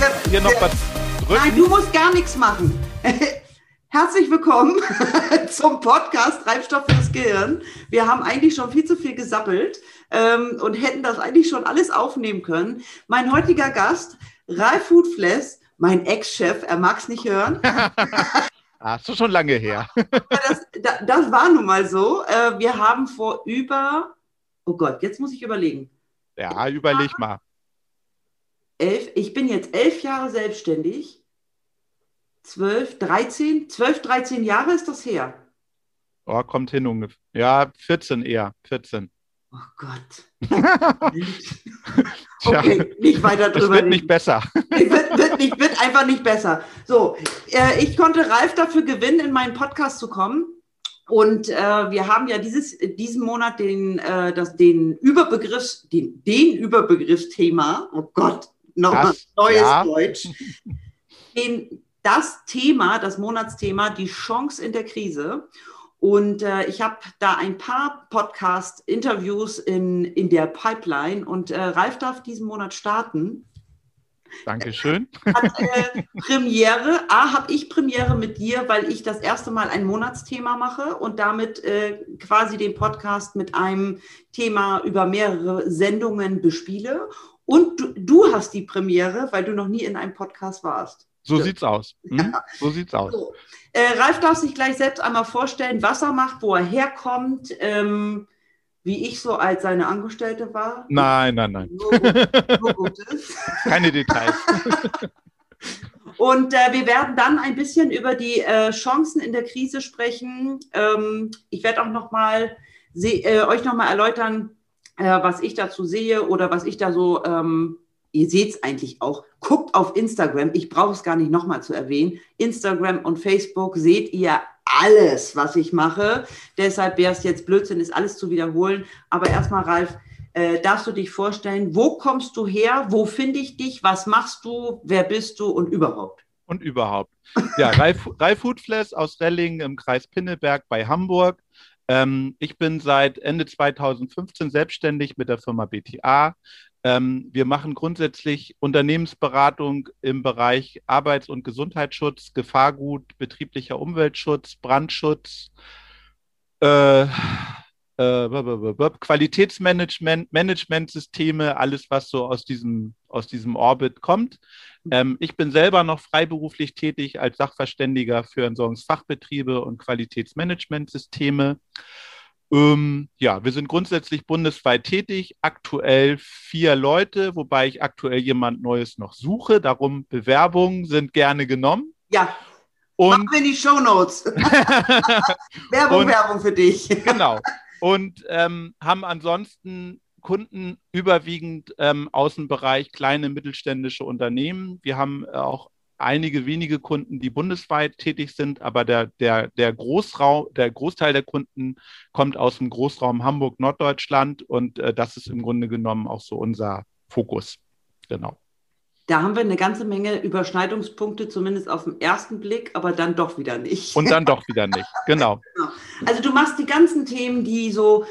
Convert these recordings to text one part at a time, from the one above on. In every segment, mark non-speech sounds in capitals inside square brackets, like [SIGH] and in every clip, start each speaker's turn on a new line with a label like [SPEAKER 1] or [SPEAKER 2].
[SPEAKER 1] jetzt hier noch was drücken?
[SPEAKER 2] Nein, du musst gar nichts machen. [LAUGHS] Herzlich willkommen [LAUGHS] zum Podcast Treibstoff fürs Gehirn. Wir haben eigentlich schon viel zu viel gesappelt ähm, und hätten das eigentlich schon alles aufnehmen können. Mein heutiger Gast, Ralf Hutfless, mein Ex-Chef, er mag es nicht hören. [LAUGHS]
[SPEAKER 1] Ah, ist schon lange her.
[SPEAKER 2] das, das, war nun mal so. Äh, wir haben vor über, oh Gott, jetzt muss ich überlegen.
[SPEAKER 1] Ja, überleg mal.
[SPEAKER 2] Elf, ich bin jetzt elf Jahre selbstständig. Zwölf, dreizehn, zwölf, dreizehn Jahre ist das her.
[SPEAKER 1] Oh, kommt hin ungefähr. Ja, 14 eher, 14.
[SPEAKER 2] Oh Gott. [LAUGHS] okay, nicht weiter drüber. Es
[SPEAKER 1] wird nicht besser. [LAUGHS]
[SPEAKER 2] wird, wird, nicht, wird einfach nicht besser. So, äh, ich konnte Ralf dafür gewinnen, in meinen Podcast zu kommen. Und äh, wir haben ja dieses, diesen Monat den, äh, das, den Überbegriffs, den, den Überbegriffsthema, oh Gott, nochmal [LAUGHS] neues ja. Deutsch, den, das Thema, das Monatsthema, die Chance in der Krise. Und äh, ich habe da ein paar Podcast-Interviews in, in der Pipeline und äh, Ralf darf diesen Monat starten.
[SPEAKER 1] Dankeschön. [LAUGHS]
[SPEAKER 2] Hat äh, Premiere. A, habe ich Premiere mit dir, weil ich das erste Mal ein Monatsthema mache und damit äh, quasi den Podcast mit einem Thema über mehrere Sendungen bespiele. Und du, du hast die Premiere, weil du noch nie in einem Podcast warst.
[SPEAKER 1] So sieht's aus. Hm? Ja. So sieht's aus. So.
[SPEAKER 2] Äh, Ralf darf sich gleich selbst einmal vorstellen, was er macht, wo er herkommt, ähm, wie ich so als seine Angestellte war.
[SPEAKER 1] Nein, nein, nein. Nur, nur Gutes. Keine Details. [LAUGHS]
[SPEAKER 2] Und äh, wir werden dann ein bisschen über die äh, Chancen in der Krise sprechen. Ähm, ich werde auch noch mal äh, euch noch mal erläutern, äh, was ich dazu sehe oder was ich da so ähm, ihr seht es eigentlich auch, guckt auf Instagram, ich brauche es gar nicht nochmal zu erwähnen, Instagram und Facebook seht ihr alles, was ich mache. Deshalb wäre es jetzt Blödsinn, ist alles zu wiederholen. Aber erstmal, Ralf, äh, darfst du dich vorstellen, wo kommst du her, wo finde ich dich, was machst du, wer bist du und überhaupt?
[SPEAKER 1] Und überhaupt. Ja, Ralf, Ralf Hutfless aus Relling im Kreis Pinneberg bei Hamburg. Ähm, ich bin seit Ende 2015 selbstständig mit der Firma BTA. Ähm, wir machen grundsätzlich Unternehmensberatung im Bereich Arbeits- und Gesundheitsschutz, Gefahrgut, betrieblicher Umweltschutz, Brandschutz, äh, äh, Qualitätsmanagement, Managementsysteme, alles, was so aus diesem, aus diesem Orbit kommt. Ähm, ich bin selber noch freiberuflich tätig als Sachverständiger für Entsorgungsfachbetriebe und Qualitätsmanagementsysteme. Ähm, ja, wir sind grundsätzlich bundesweit tätig, aktuell vier Leute, wobei ich aktuell jemand Neues noch suche. Darum Bewerbungen sind gerne genommen.
[SPEAKER 2] Ja. Und Machen wir die Show Notes. [LAUGHS] Werbung, und, Werbung für dich.
[SPEAKER 1] genau. Und ähm, haben ansonsten Kunden überwiegend ähm, aus dem Bereich kleine mittelständische Unternehmen. Wir haben auch einige wenige Kunden, die bundesweit tätig sind, aber der, der, der, Großraum, der Großteil der Kunden kommt aus dem Großraum Hamburg-Norddeutschland und äh, das ist im Grunde genommen auch so unser Fokus. Genau.
[SPEAKER 2] Da haben wir eine ganze Menge Überschneidungspunkte, zumindest auf den ersten Blick, aber dann doch wieder nicht.
[SPEAKER 1] Und dann doch wieder nicht, genau. [LAUGHS]
[SPEAKER 2] genau. Also du machst die ganzen Themen, die so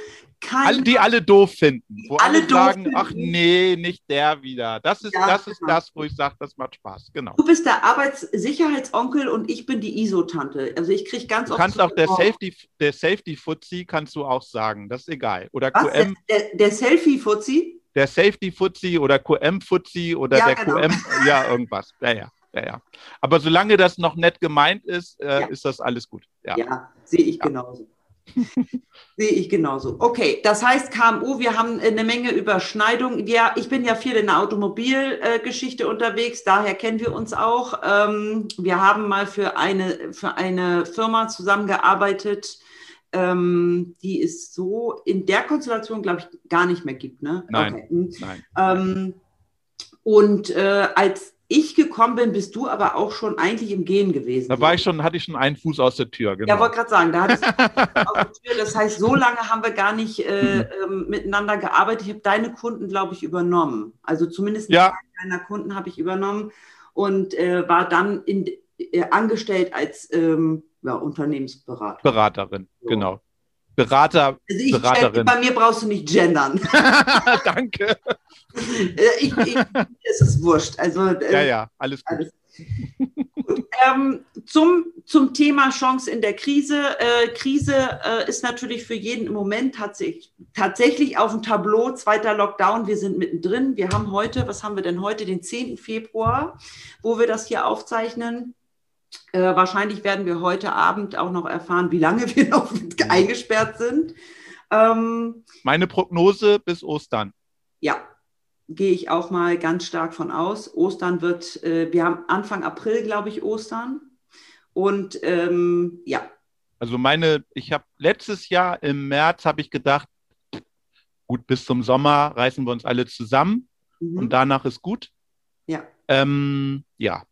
[SPEAKER 1] alle, die alle doof finden. Wo alle, alle sagen, finden. ach nee, nicht der wieder. Das ist, ja, das, ist genau. das, wo ich sage, das macht Spaß. Genau.
[SPEAKER 2] Du bist der Arbeitssicherheitsonkel und ich bin die ISO-Tante. Also ich kriege ganz
[SPEAKER 1] du oft. Du kannst auch der Safety, der Safety-Fuzzi kannst du auch sagen. Das ist egal. Oder
[SPEAKER 2] Was? QM. Der, der, der Selfie-Fuzzi?
[SPEAKER 1] Der Safety-Fuzzi oder QM-Fuzzi oder ja, der genau. QM, ja, irgendwas. Ja, ja. Ja, ja. Aber solange das noch nett gemeint ist, äh, ja. ist das alles gut.
[SPEAKER 2] Ja, ja sehe ich genauso. [LAUGHS] Sehe ich genauso. Okay, das heißt KMU, wir haben eine Menge Überschneidung. Ja, ich bin ja viel in der Automobilgeschichte unterwegs, daher kennen wir uns auch. Ähm, wir haben mal für eine, für eine Firma zusammengearbeitet, ähm, die es so in der Konstellation, glaube ich, gar nicht mehr gibt. Ne?
[SPEAKER 1] Nein. Okay. Hm. Nein.
[SPEAKER 2] Ähm, und äh, als ich gekommen bin, bist du aber auch schon eigentlich im Gehen gewesen.
[SPEAKER 1] Da war ich schon, hatte ich schon einen Fuß aus der Tür,
[SPEAKER 2] genau. Ja, wollte gerade sagen, da hattest [LAUGHS] du aus der Tür. Das heißt, so lange haben wir gar nicht äh, mhm. miteinander gearbeitet. Ich habe deine Kunden, glaube ich, übernommen. Also zumindest
[SPEAKER 1] ja.
[SPEAKER 2] deiner Kunden habe ich übernommen und äh, war dann in, äh, angestellt als ähm, ja, Unternehmensberater.
[SPEAKER 1] Beraterin, so. genau. Berater,
[SPEAKER 2] also ich, Beraterin. Bei mir brauchst du nicht gendern. [LAUGHS] [LAUGHS]
[SPEAKER 1] Danke.
[SPEAKER 2] Äh, ich, ich, ist es wurscht. Also,
[SPEAKER 1] äh, ja, ja, alles gut. Alles.
[SPEAKER 2] gut. Ähm, zum, zum Thema Chance in der Krise. Äh, Krise äh, ist natürlich für jeden im Moment tatsächlich, tatsächlich auf dem Tableau. Zweiter Lockdown, wir sind mittendrin. Wir haben heute, was haben wir denn heute, den 10. Februar, wo wir das hier aufzeichnen. Äh, wahrscheinlich werden wir heute Abend auch noch erfahren, wie lange [LAUGHS] wir noch eingesperrt sind.
[SPEAKER 1] Ähm, Meine Prognose bis Ostern.
[SPEAKER 2] Ja, gehe ich auch mal ganz stark von aus. Ostern wird, äh, wir haben Anfang April, glaube ich, Ostern. Und ähm, ja.
[SPEAKER 1] Also meine, ich habe letztes Jahr im März habe ich gedacht, gut, bis zum Sommer reißen wir uns alle zusammen mhm. und danach ist gut.
[SPEAKER 2] Ja.
[SPEAKER 1] Ähm, ja,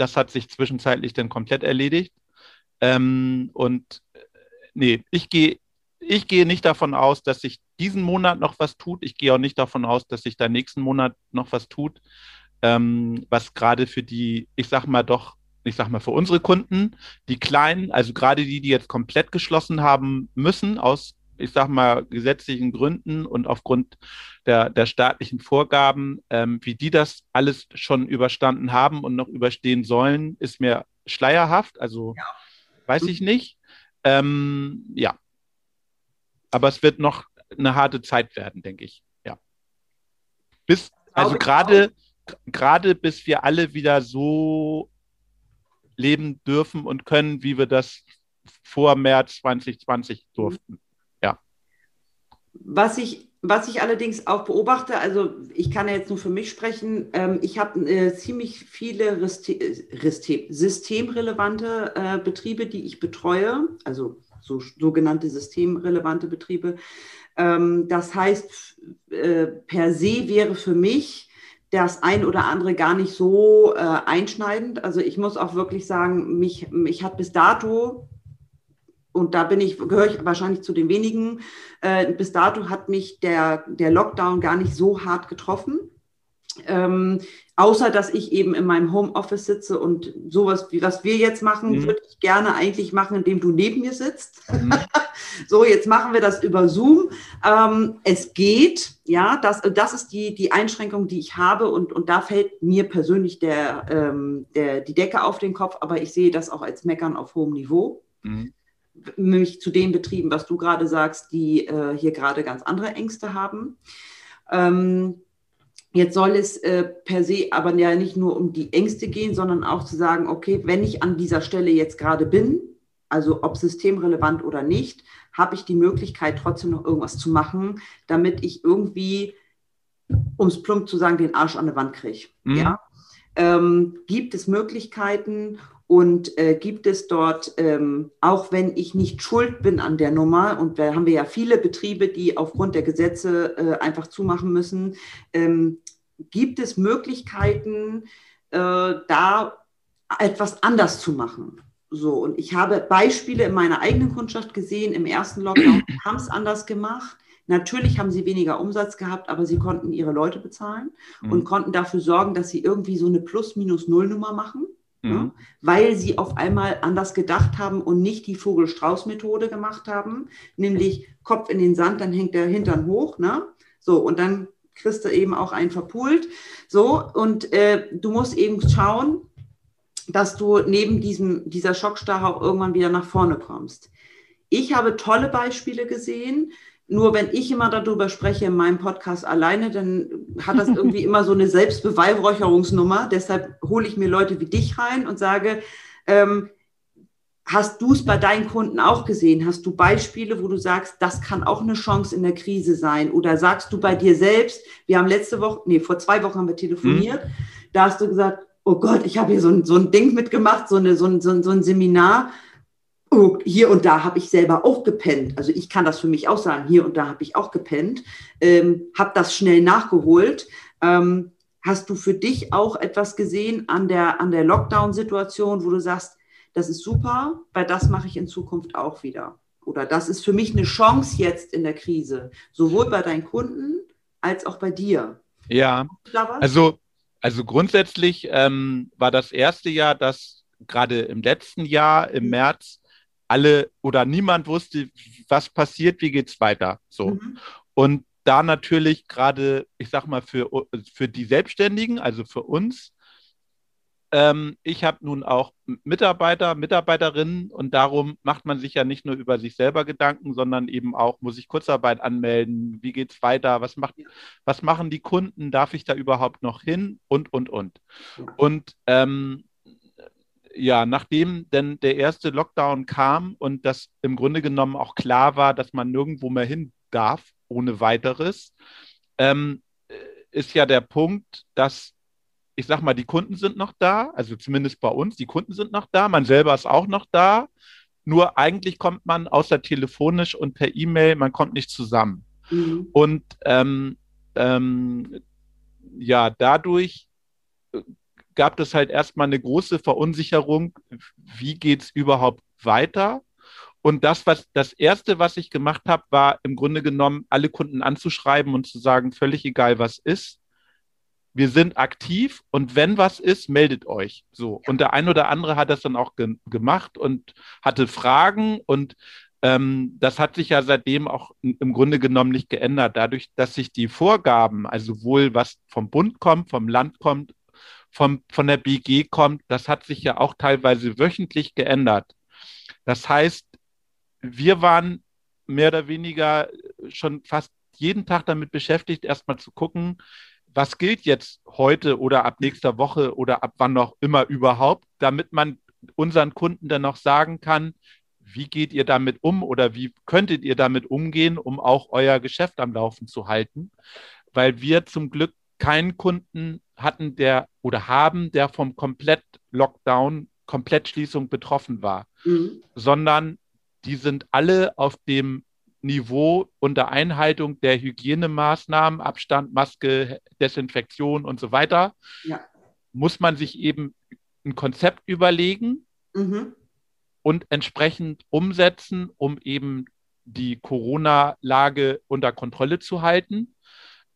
[SPEAKER 1] das hat sich zwischenzeitlich dann komplett erledigt. Ähm, und äh, nee, ich gehe ich gehe nicht davon aus, dass sich diesen Monat noch was tut. Ich gehe auch nicht davon aus, dass sich da nächsten Monat noch was tut. Ähm, was gerade für die, ich sag mal doch, ich sag mal für unsere Kunden, die kleinen, also gerade die, die jetzt komplett geschlossen haben müssen aus, ich sag mal, gesetzlichen Gründen und aufgrund der, der staatlichen Vorgaben, ähm, wie die das alles schon überstanden haben und noch überstehen sollen, ist mir schleierhaft. Also ja. weiß ich nicht. Ähm, ja, aber es wird noch eine harte Zeit werden, denke ich. Ja. Bis, also gerade, gerade bis wir alle wieder so leben dürfen und können, wie wir das vor März 2020 durften.
[SPEAKER 2] Was ich, was ich allerdings auch beobachte, also ich kann ja jetzt nur für mich sprechen, ähm, ich habe äh, ziemlich viele Riste, Riste, systemrelevante äh, Betriebe, die ich betreue, also so sogenannte systemrelevante Betriebe. Ähm, das heißt, äh, per se wäre für mich das ein oder andere gar nicht so äh, einschneidend. Also ich muss auch wirklich sagen, mich, mich hat bis dato und da bin ich, gehöre ich wahrscheinlich zu den wenigen, äh, bis dato hat mich der, der Lockdown gar nicht so hart getroffen. Ähm, außer dass ich eben in meinem Homeoffice sitze und sowas, wie was wir jetzt machen, mhm. würde ich gerne eigentlich machen, indem du neben mir sitzt. Mhm. [LAUGHS] so, jetzt machen wir das über Zoom. Ähm, es geht, ja, das, das ist die, die Einschränkung, die ich habe und, und da fällt mir persönlich der, ähm, der, die Decke auf den Kopf, aber ich sehe das auch als Meckern auf hohem Niveau. Mhm. Nämlich zu den Betrieben, was du gerade sagst, die äh, hier gerade ganz andere Ängste haben. Ähm, Jetzt soll es äh, per se aber ja nicht nur um die Ängste gehen, sondern auch zu sagen, okay, wenn ich an dieser Stelle jetzt gerade bin, also ob systemrelevant oder nicht, habe ich die Möglichkeit, trotzdem noch irgendwas zu machen, damit ich irgendwie, um es plump zu sagen, den Arsch an der Wand kriege. Mhm. Ja? Ähm, gibt es Möglichkeiten und äh, gibt es dort, ähm, auch wenn ich nicht schuld bin an der Nummer, und da haben wir ja viele Betriebe, die aufgrund der Gesetze äh, einfach zumachen müssen, ähm, gibt es Möglichkeiten, äh, da etwas anders zu machen. So, und ich habe Beispiele in meiner eigenen Kundschaft gesehen, im ersten Lockdown [CLEARS THROAT] haben es anders gemacht. Natürlich haben sie weniger Umsatz gehabt, aber sie konnten ihre Leute bezahlen mhm. und konnten dafür sorgen, dass sie irgendwie so eine Plus-Minus-Null-Nummer machen mhm. ja, weil sie auf einmal anders gedacht haben und nicht die Vogel-Strauß-Methode gemacht haben, nämlich Kopf in den Sand, dann hängt der Hintern hoch, ne? So, und dann kriegst du eben auch einen verpult. So, und äh, du musst eben schauen, dass du neben diesem, dieser Schockstarre auch irgendwann wieder nach vorne kommst. Ich habe tolle Beispiele gesehen, nur wenn ich immer darüber spreche in meinem Podcast alleine, dann hat das irgendwie [LAUGHS] immer so eine Selbstbeweihräucherungsnummer. Deshalb hole ich mir Leute wie dich rein und sage, ähm, hast du es bei deinen Kunden auch gesehen? Hast du Beispiele, wo du sagst, das kann auch eine Chance in der Krise sein? Oder sagst du bei dir selbst, wir haben letzte Woche, nee, vor zwei Wochen haben wir telefoniert, mhm. da hast du gesagt, oh Gott, ich habe hier so ein, so ein Ding mitgemacht, so, eine, so, ein, so, ein, Seminar hier und da habe ich selber auch gepennt. Also ich kann das für mich auch sagen, hier und da habe ich auch gepennt, ähm, habe das schnell nachgeholt. Ähm, hast du für dich auch etwas gesehen an der, an der Lockdown-Situation, wo du sagst, das ist super, weil das mache ich in Zukunft auch wieder? Oder das ist für mich eine Chance jetzt in der Krise, sowohl bei deinen Kunden als auch bei dir.
[SPEAKER 1] Ja, also, also grundsätzlich ähm, war das erste Jahr, das gerade im letzten Jahr, im März, alle oder niemand wusste, was passiert, wie geht es weiter. So. Mhm. Und da natürlich gerade, ich sag mal, für, für die Selbstständigen, also für uns, ähm, ich habe nun auch Mitarbeiter, Mitarbeiterinnen und darum macht man sich ja nicht nur über sich selber Gedanken, sondern eben auch, muss ich Kurzarbeit anmelden, wie geht es weiter, was, macht, was machen die Kunden, darf ich da überhaupt noch hin und, und, und. Und ähm, ja, nachdem denn der erste Lockdown kam und das im Grunde genommen auch klar war, dass man nirgendwo mehr hin darf, ohne weiteres, ähm, ist ja der Punkt, dass ich sag mal, die Kunden sind noch da, also zumindest bei uns, die Kunden sind noch da, man selber ist auch noch da. Nur eigentlich kommt man außer telefonisch und per E-Mail, man kommt nicht zusammen. Mhm. Und ähm, ähm, ja, dadurch äh, gab es halt erstmal eine große Verunsicherung, wie geht es überhaupt weiter? Und das, was das erste, was ich gemacht habe, war im Grunde genommen, alle Kunden anzuschreiben und zu sagen, völlig egal, was ist wir sind aktiv und wenn was ist, meldet euch. So. Und der ein oder andere hat das dann auch ge gemacht und hatte Fragen und ähm, das hat sich ja seitdem auch im Grunde genommen nicht geändert. Dadurch, dass sich die Vorgaben, also sowohl was vom Bund kommt, vom Land kommt, vom, von der BG kommt, das hat sich ja auch teilweise wöchentlich geändert. Das heißt, wir waren mehr oder weniger schon fast jeden Tag damit beschäftigt, erstmal zu gucken, was gilt jetzt heute oder ab nächster Woche oder ab wann noch immer überhaupt, damit man unseren Kunden dann noch sagen kann, wie geht ihr damit um oder wie könntet ihr damit umgehen, um auch euer Geschäft am Laufen zu halten? Weil wir zum Glück keinen Kunden hatten, der oder haben, der vom Komplett-Lockdown, Komplettschließung betroffen war, mhm. sondern die sind alle auf dem Niveau unter Einhaltung der Hygienemaßnahmen, Abstand, Maske, Desinfektion und so weiter, ja. muss man sich eben ein Konzept überlegen mhm. und entsprechend umsetzen, um eben die Corona-Lage unter Kontrolle zu halten.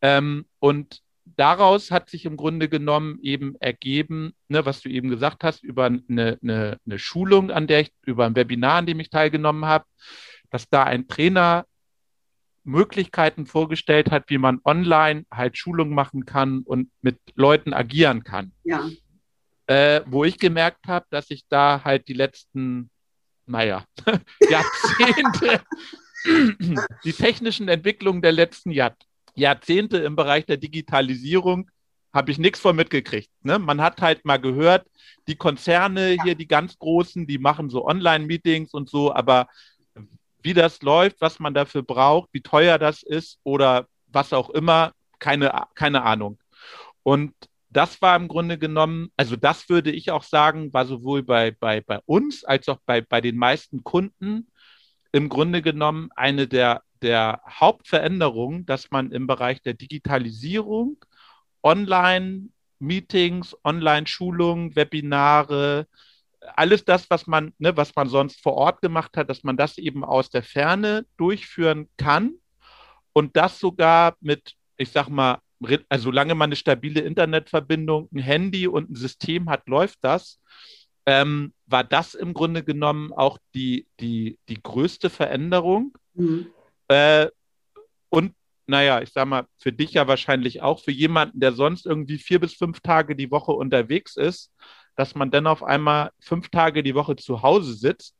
[SPEAKER 1] Ähm, und daraus hat sich im Grunde genommen eben ergeben, ne, was du eben gesagt hast, über eine, eine, eine Schulung, an der ich, über ein Webinar, an dem ich teilgenommen habe, dass da ein Trainer Möglichkeiten vorgestellt hat, wie man online halt Schulungen machen kann und mit Leuten agieren kann. Ja. Äh, wo ich gemerkt habe, dass ich da halt die letzten, naja, [LAUGHS] Jahrzehnte, [LAUGHS] die technischen Entwicklungen der letzten Jahr, Jahrzehnte im Bereich der Digitalisierung habe ich nichts von mitgekriegt. Ne? Man hat halt mal gehört, die Konzerne hier, die ganz großen, die machen so Online-Meetings und so, aber wie das läuft, was man dafür braucht, wie teuer das ist oder was auch immer, keine, keine Ahnung. Und das war im Grunde genommen, also das würde ich auch sagen, war sowohl bei, bei, bei uns als auch bei, bei den meisten Kunden im Grunde genommen eine der, der Hauptveränderungen, dass man im Bereich der Digitalisierung, Online-Meetings, Online-Schulungen, Webinare, alles das, was man, ne, was man sonst vor Ort gemacht hat, dass man das eben aus der Ferne durchführen kann und das sogar mit, ich sag mal, also solange man eine stabile Internetverbindung, ein Handy und ein System hat, läuft das. Ähm, war das im Grunde genommen auch die, die, die größte Veränderung. Mhm. Äh, und naja, ich sag mal, für dich ja wahrscheinlich auch, für jemanden, der sonst irgendwie vier bis fünf Tage die Woche unterwegs ist, dass man dann auf einmal fünf Tage die Woche zu Hause sitzt.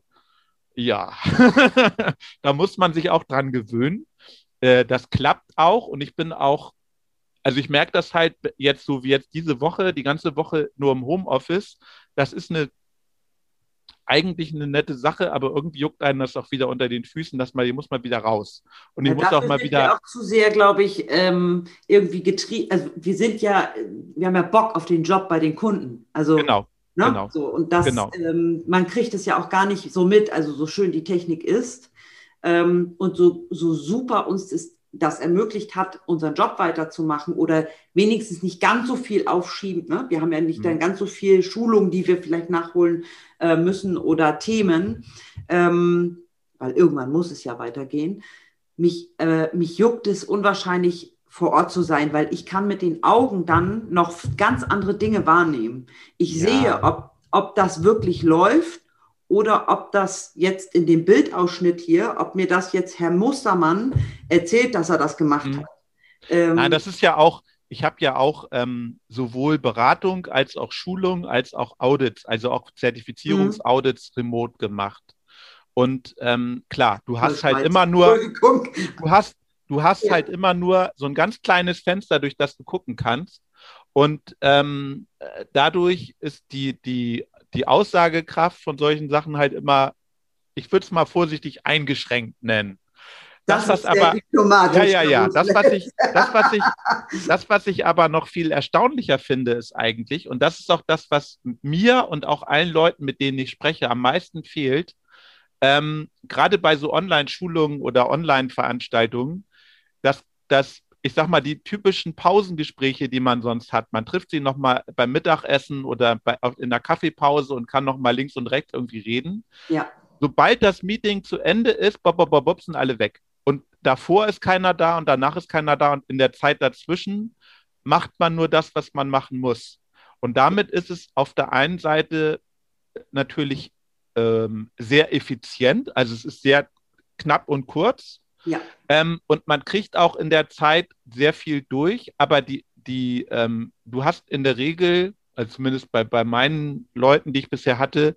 [SPEAKER 1] Ja, [LAUGHS] da muss man sich auch dran gewöhnen. Äh, das klappt auch und ich bin auch, also ich merke das halt jetzt so wie jetzt diese Woche, die ganze Woche nur im Homeoffice. Das ist eine eigentlich eine nette Sache, aber irgendwie juckt einen das auch wieder unter den Füßen, dass man, die muss mal wieder raus. Und ich ja, muss auch mal wieder.
[SPEAKER 2] Wir auch zu sehr, glaube ich, ähm, irgendwie getrieben. Also wir sind ja, wir haben ja Bock auf den Job bei den Kunden. Also
[SPEAKER 1] genau.
[SPEAKER 2] Ne?
[SPEAKER 1] Genau.
[SPEAKER 2] So, und das, genau. ähm, man kriegt es ja auch gar nicht so mit, also so schön die Technik ist ähm, und so, so super uns das, das ermöglicht hat, unseren Job weiterzumachen oder wenigstens nicht ganz so viel aufschieben. Ne? Wir haben ja nicht mhm. dann ganz so viel Schulungen, die wir vielleicht nachholen äh, müssen oder Themen, ähm, weil irgendwann muss es ja weitergehen. Mich, äh, mich juckt es unwahrscheinlich vor Ort zu sein, weil ich kann mit den Augen dann noch ganz andere Dinge wahrnehmen. Ich ja. sehe, ob, ob das wirklich läuft oder ob das jetzt in dem Bildausschnitt hier, ob mir das jetzt Herr Mustermann erzählt, dass er das gemacht mhm. hat.
[SPEAKER 1] Ähm, Nein, das ist ja auch, ich habe ja auch ähm, sowohl Beratung als auch Schulung als auch Audits, also auch Zertifizierungsaudits mhm. remote gemacht. Und ähm, klar, du hast halt immer nur, du hast, du hast ja. halt immer nur so ein ganz kleines Fenster, durch das du gucken kannst. Und ähm, dadurch ist die, die, die Aussagekraft von solchen Sachen halt immer, ich würde es mal vorsichtig eingeschränkt nennen. Das, das was aber, ja, ja, ja, das was ich, das was ich, [LAUGHS] das was ich aber noch viel erstaunlicher finde, ist eigentlich, und das ist auch das, was mir und auch allen Leuten, mit denen ich spreche, am meisten fehlt, ähm, gerade bei so Online-Schulungen oder Online-Veranstaltungen, dass, dass ich sag mal, die typischen Pausengespräche, die man sonst hat. Man trifft sie nochmal beim Mittagessen oder bei, in der Kaffeepause und kann nochmal links und rechts irgendwie reden. Ja. Sobald das Meeting zu Ende ist, bob, bob, bob, bob, sind alle weg. Und davor ist keiner da und danach ist keiner da und in der Zeit dazwischen macht man nur das, was man machen muss. Und damit ist es auf der einen Seite natürlich ähm, sehr effizient, also es ist sehr knapp und kurz. Ja. Ähm, und man kriegt auch in der Zeit sehr viel durch, aber die, die, ähm, du hast in der Regel, also zumindest bei, bei meinen Leuten, die ich bisher hatte,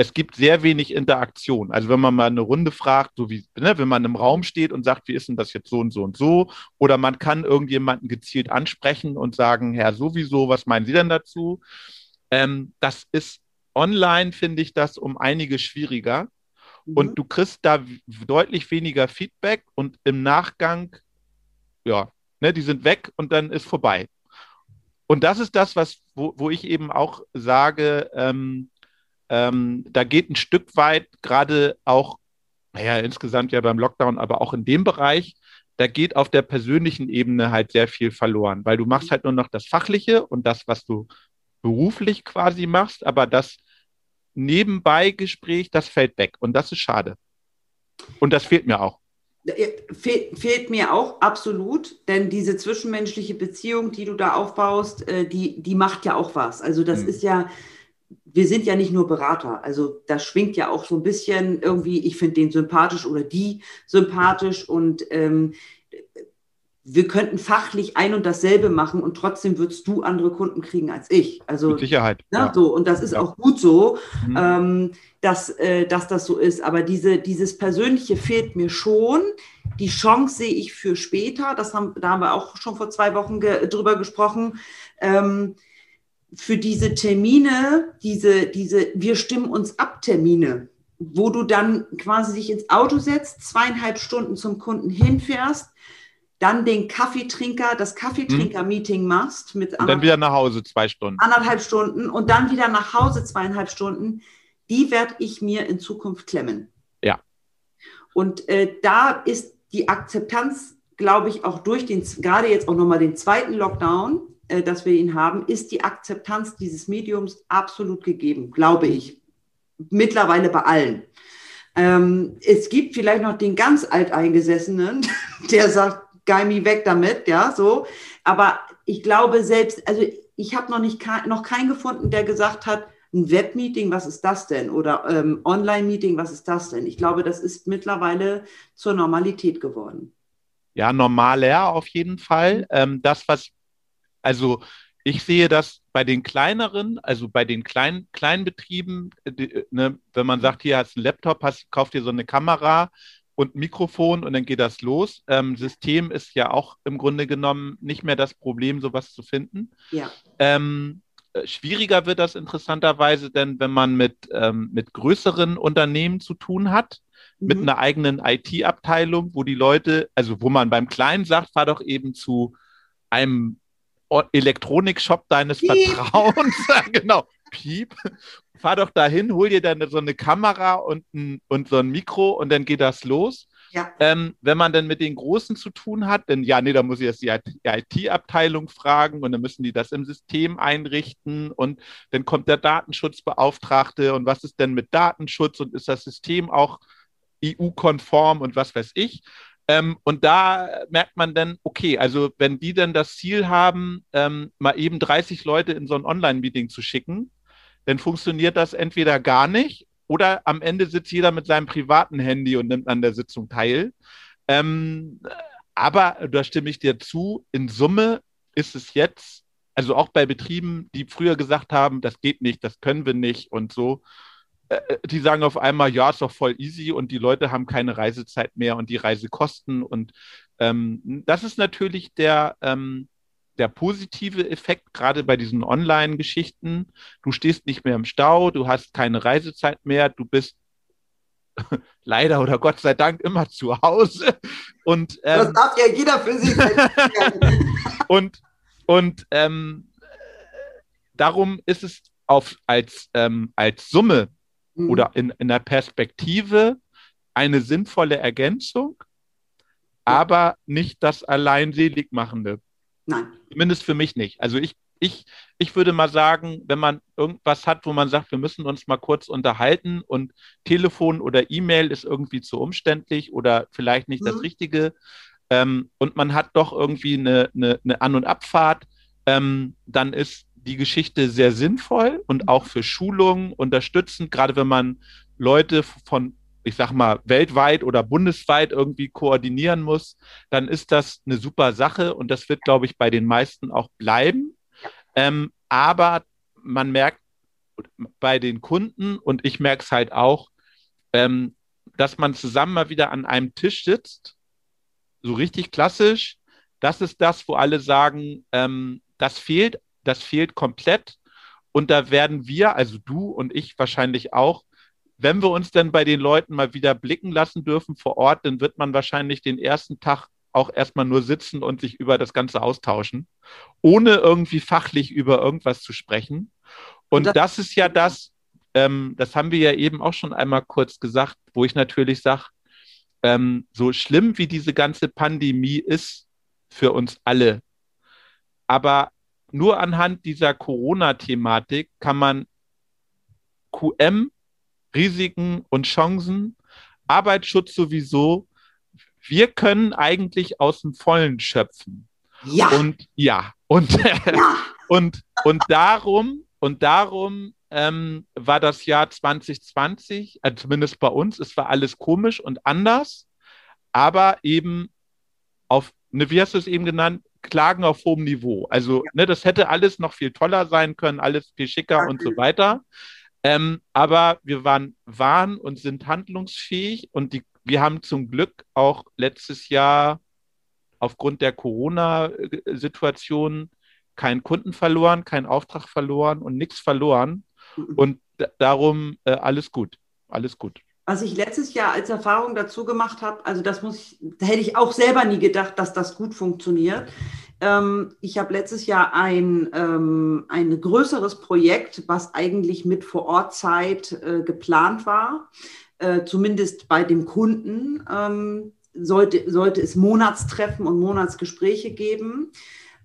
[SPEAKER 1] es gibt sehr wenig Interaktion. Also wenn man mal eine Runde fragt, so wie, ne, wenn man im Raum steht und sagt, wie ist denn das jetzt so und so und so, oder man kann irgendjemanden gezielt ansprechen und sagen, Herr, sowieso, was meinen Sie denn dazu? Ähm, das ist online, finde ich das um einiges schwieriger. Mhm. Und du kriegst da deutlich weniger Feedback und im Nachgang, ja, ne, die sind weg und dann ist vorbei. Und das ist das, was, wo, wo ich eben auch sage, ähm, ähm, da geht ein Stück weit gerade auch, naja, insgesamt ja beim Lockdown, aber auch in dem Bereich, da geht auf der persönlichen Ebene halt sehr viel verloren, weil du machst halt nur noch das Fachliche und das, was du beruflich quasi machst, aber das nebenbei Gespräch, das fällt weg und das ist schade. Und das fehlt mir auch.
[SPEAKER 2] Fe fehlt mir auch absolut, denn diese zwischenmenschliche Beziehung, die du da aufbaust, äh, die, die macht ja auch was. Also das hm. ist ja, wir sind ja nicht nur Berater. Also da schwingt ja auch so ein bisschen irgendwie, ich finde den sympathisch oder die sympathisch und ähm, wir könnten fachlich ein und dasselbe machen und trotzdem würdest du andere Kunden kriegen als ich. Also
[SPEAKER 1] Mit Sicherheit.
[SPEAKER 2] Ne, ja. so, und das ist ja. auch gut so, mhm. ähm, dass, äh, dass das so ist. Aber diese, dieses Persönliche fehlt mir schon. Die Chance sehe ich für später. Das haben, da haben wir auch schon vor zwei Wochen ge drüber gesprochen. Ähm, für diese Termine, diese, diese Wir stimmen uns ab Termine, wo du dann quasi dich ins Auto setzt, zweieinhalb Stunden zum Kunden hinfährst, dann den Kaffeetrinker, das Kaffeetrinker-Meeting machst mit
[SPEAKER 1] und dann wieder nach Hause zwei Stunden.
[SPEAKER 2] Anderthalb Stunden und dann wieder nach Hause zweieinhalb Stunden, die werde ich mir in Zukunft klemmen.
[SPEAKER 1] Ja.
[SPEAKER 2] Und äh, da ist die Akzeptanz, glaube ich, auch durch den, gerade jetzt auch nochmal den zweiten Lockdown, äh, dass wir ihn haben, ist die Akzeptanz dieses Mediums absolut gegeben, glaube ich. Mittlerweile bei allen. Ähm, es gibt vielleicht noch den ganz Alteingesessenen, [LAUGHS] der sagt, geil mich weg damit, ja, so. Aber ich glaube selbst, also ich habe noch nicht noch keinen gefunden, der gesagt hat, ein Webmeeting, was ist das denn? Oder ähm, Online-Meeting, was ist das denn? Ich glaube, das ist mittlerweile zur Normalität geworden.
[SPEAKER 1] Ja, normaler auf jeden Fall. Ähm, das, was also ich sehe das bei den kleineren, also bei den kleinen, kleinen Betrieben, die, ne, wenn man sagt, hier hast du einen Laptop, hast, kauft dir so eine Kamera und Mikrofon und dann geht das los. Ähm, System ist ja auch im Grunde genommen nicht mehr das Problem, sowas zu finden. Ja. Ähm, äh, schwieriger wird das interessanterweise, denn wenn man mit, ähm, mit größeren Unternehmen zu tun hat, mhm. mit einer eigenen IT-Abteilung, wo die Leute, also wo man beim Kleinen sagt, fahr doch eben zu einem Elektronikshop deines Piep. Vertrauens. [LAUGHS] genau. Piep. Fahr doch dahin, hol dir dann so eine Kamera und, ein, und so ein Mikro und dann geht das los. Ja. Ähm, wenn man dann mit den Großen zu tun hat, dann ja, nee, da muss ich jetzt die IT-Abteilung fragen und dann müssen die das im System einrichten und dann kommt der Datenschutzbeauftragte und was ist denn mit Datenschutz und ist das System auch EU-konform und was weiß ich. Ähm, und da merkt man dann, okay, also wenn die dann das Ziel haben, ähm, mal eben 30 Leute in so ein Online-Meeting zu schicken, dann funktioniert das entweder gar nicht oder am Ende sitzt jeder mit seinem privaten Handy und nimmt an der Sitzung teil. Ähm, aber da stimme ich dir zu, in Summe ist es jetzt, also auch bei Betrieben, die früher gesagt haben, das geht nicht, das können wir nicht und so, äh, äh, die sagen auf einmal, ja, ist doch voll easy und die Leute haben keine Reisezeit mehr und die Reisekosten. Und ähm, das ist natürlich der, ähm, der positive Effekt, gerade bei diesen Online-Geschichten. Du stehst nicht mehr im Stau, du hast keine Reisezeit mehr, du bist [LAUGHS] leider oder Gott sei Dank immer zu Hause. Und,
[SPEAKER 2] ähm, das darf ja jeder für sich. [LAUGHS]
[SPEAKER 1] und und ähm, darum ist es auf, als, ähm, als Summe mhm. oder in, in der Perspektive eine sinnvolle Ergänzung, aber nicht das allein Seligmachende.
[SPEAKER 2] Nein.
[SPEAKER 1] Zumindest für mich nicht. Also ich, ich, ich würde mal sagen, wenn man irgendwas hat, wo man sagt, wir müssen uns mal kurz unterhalten und Telefon oder E-Mail ist irgendwie zu umständlich oder vielleicht nicht mhm. das Richtige ähm, und man hat doch irgendwie eine, eine, eine An- und Abfahrt, ähm, dann ist die Geschichte sehr sinnvoll und auch für Schulungen unterstützend, gerade wenn man Leute von, ich sag mal, weltweit oder bundesweit irgendwie koordinieren muss, dann ist das eine super Sache und das wird, glaube ich, bei den meisten auch bleiben. Ähm, aber man merkt bei den Kunden und ich merke es halt auch, ähm, dass man zusammen mal wieder an einem Tisch sitzt, so richtig klassisch. Das ist das, wo alle sagen, ähm, das fehlt das fehlt komplett. Und da werden wir, also du und ich wahrscheinlich auch, wenn wir uns dann bei den Leuten mal wieder blicken lassen dürfen vor Ort, dann wird man wahrscheinlich den ersten Tag auch erstmal nur sitzen und sich über das Ganze austauschen, ohne irgendwie fachlich über irgendwas zu sprechen. Und das, das ist ja das, ähm, das haben wir ja eben auch schon einmal kurz gesagt, wo ich natürlich sage, ähm, so schlimm wie diese ganze Pandemie ist für uns alle, aber nur anhand dieser Corona-Thematik kann man QM, Risiken und Chancen, Arbeitsschutz sowieso, wir können eigentlich aus dem Vollen schöpfen.
[SPEAKER 2] Ja.
[SPEAKER 1] Und ja, und, ja. [LAUGHS] und, und darum, und darum ähm, war das Jahr 2020, also zumindest bei uns, es war alles komisch und anders, aber eben auf, ne, wie hast du es eben genannt, Klagen auf hohem Niveau. Also ne, das hätte alles noch viel toller sein können, alles viel schicker und so weiter. Ähm, aber wir waren, waren und sind handlungsfähig und die, wir haben zum Glück auch letztes Jahr aufgrund der Corona-Situation keinen Kunden verloren, keinen Auftrag verloren und nichts verloren. Mhm. Und darum äh, alles gut, alles gut
[SPEAKER 2] was ich letztes Jahr als Erfahrung dazu gemacht habe, also das muss ich, da hätte ich auch selber nie gedacht, dass das gut funktioniert. Ähm, ich habe letztes Jahr ein, ähm, ein größeres Projekt, was eigentlich mit Vorortzeit äh, geplant war, äh, zumindest bei dem Kunden, ähm, sollte, sollte es Monatstreffen und Monatsgespräche geben.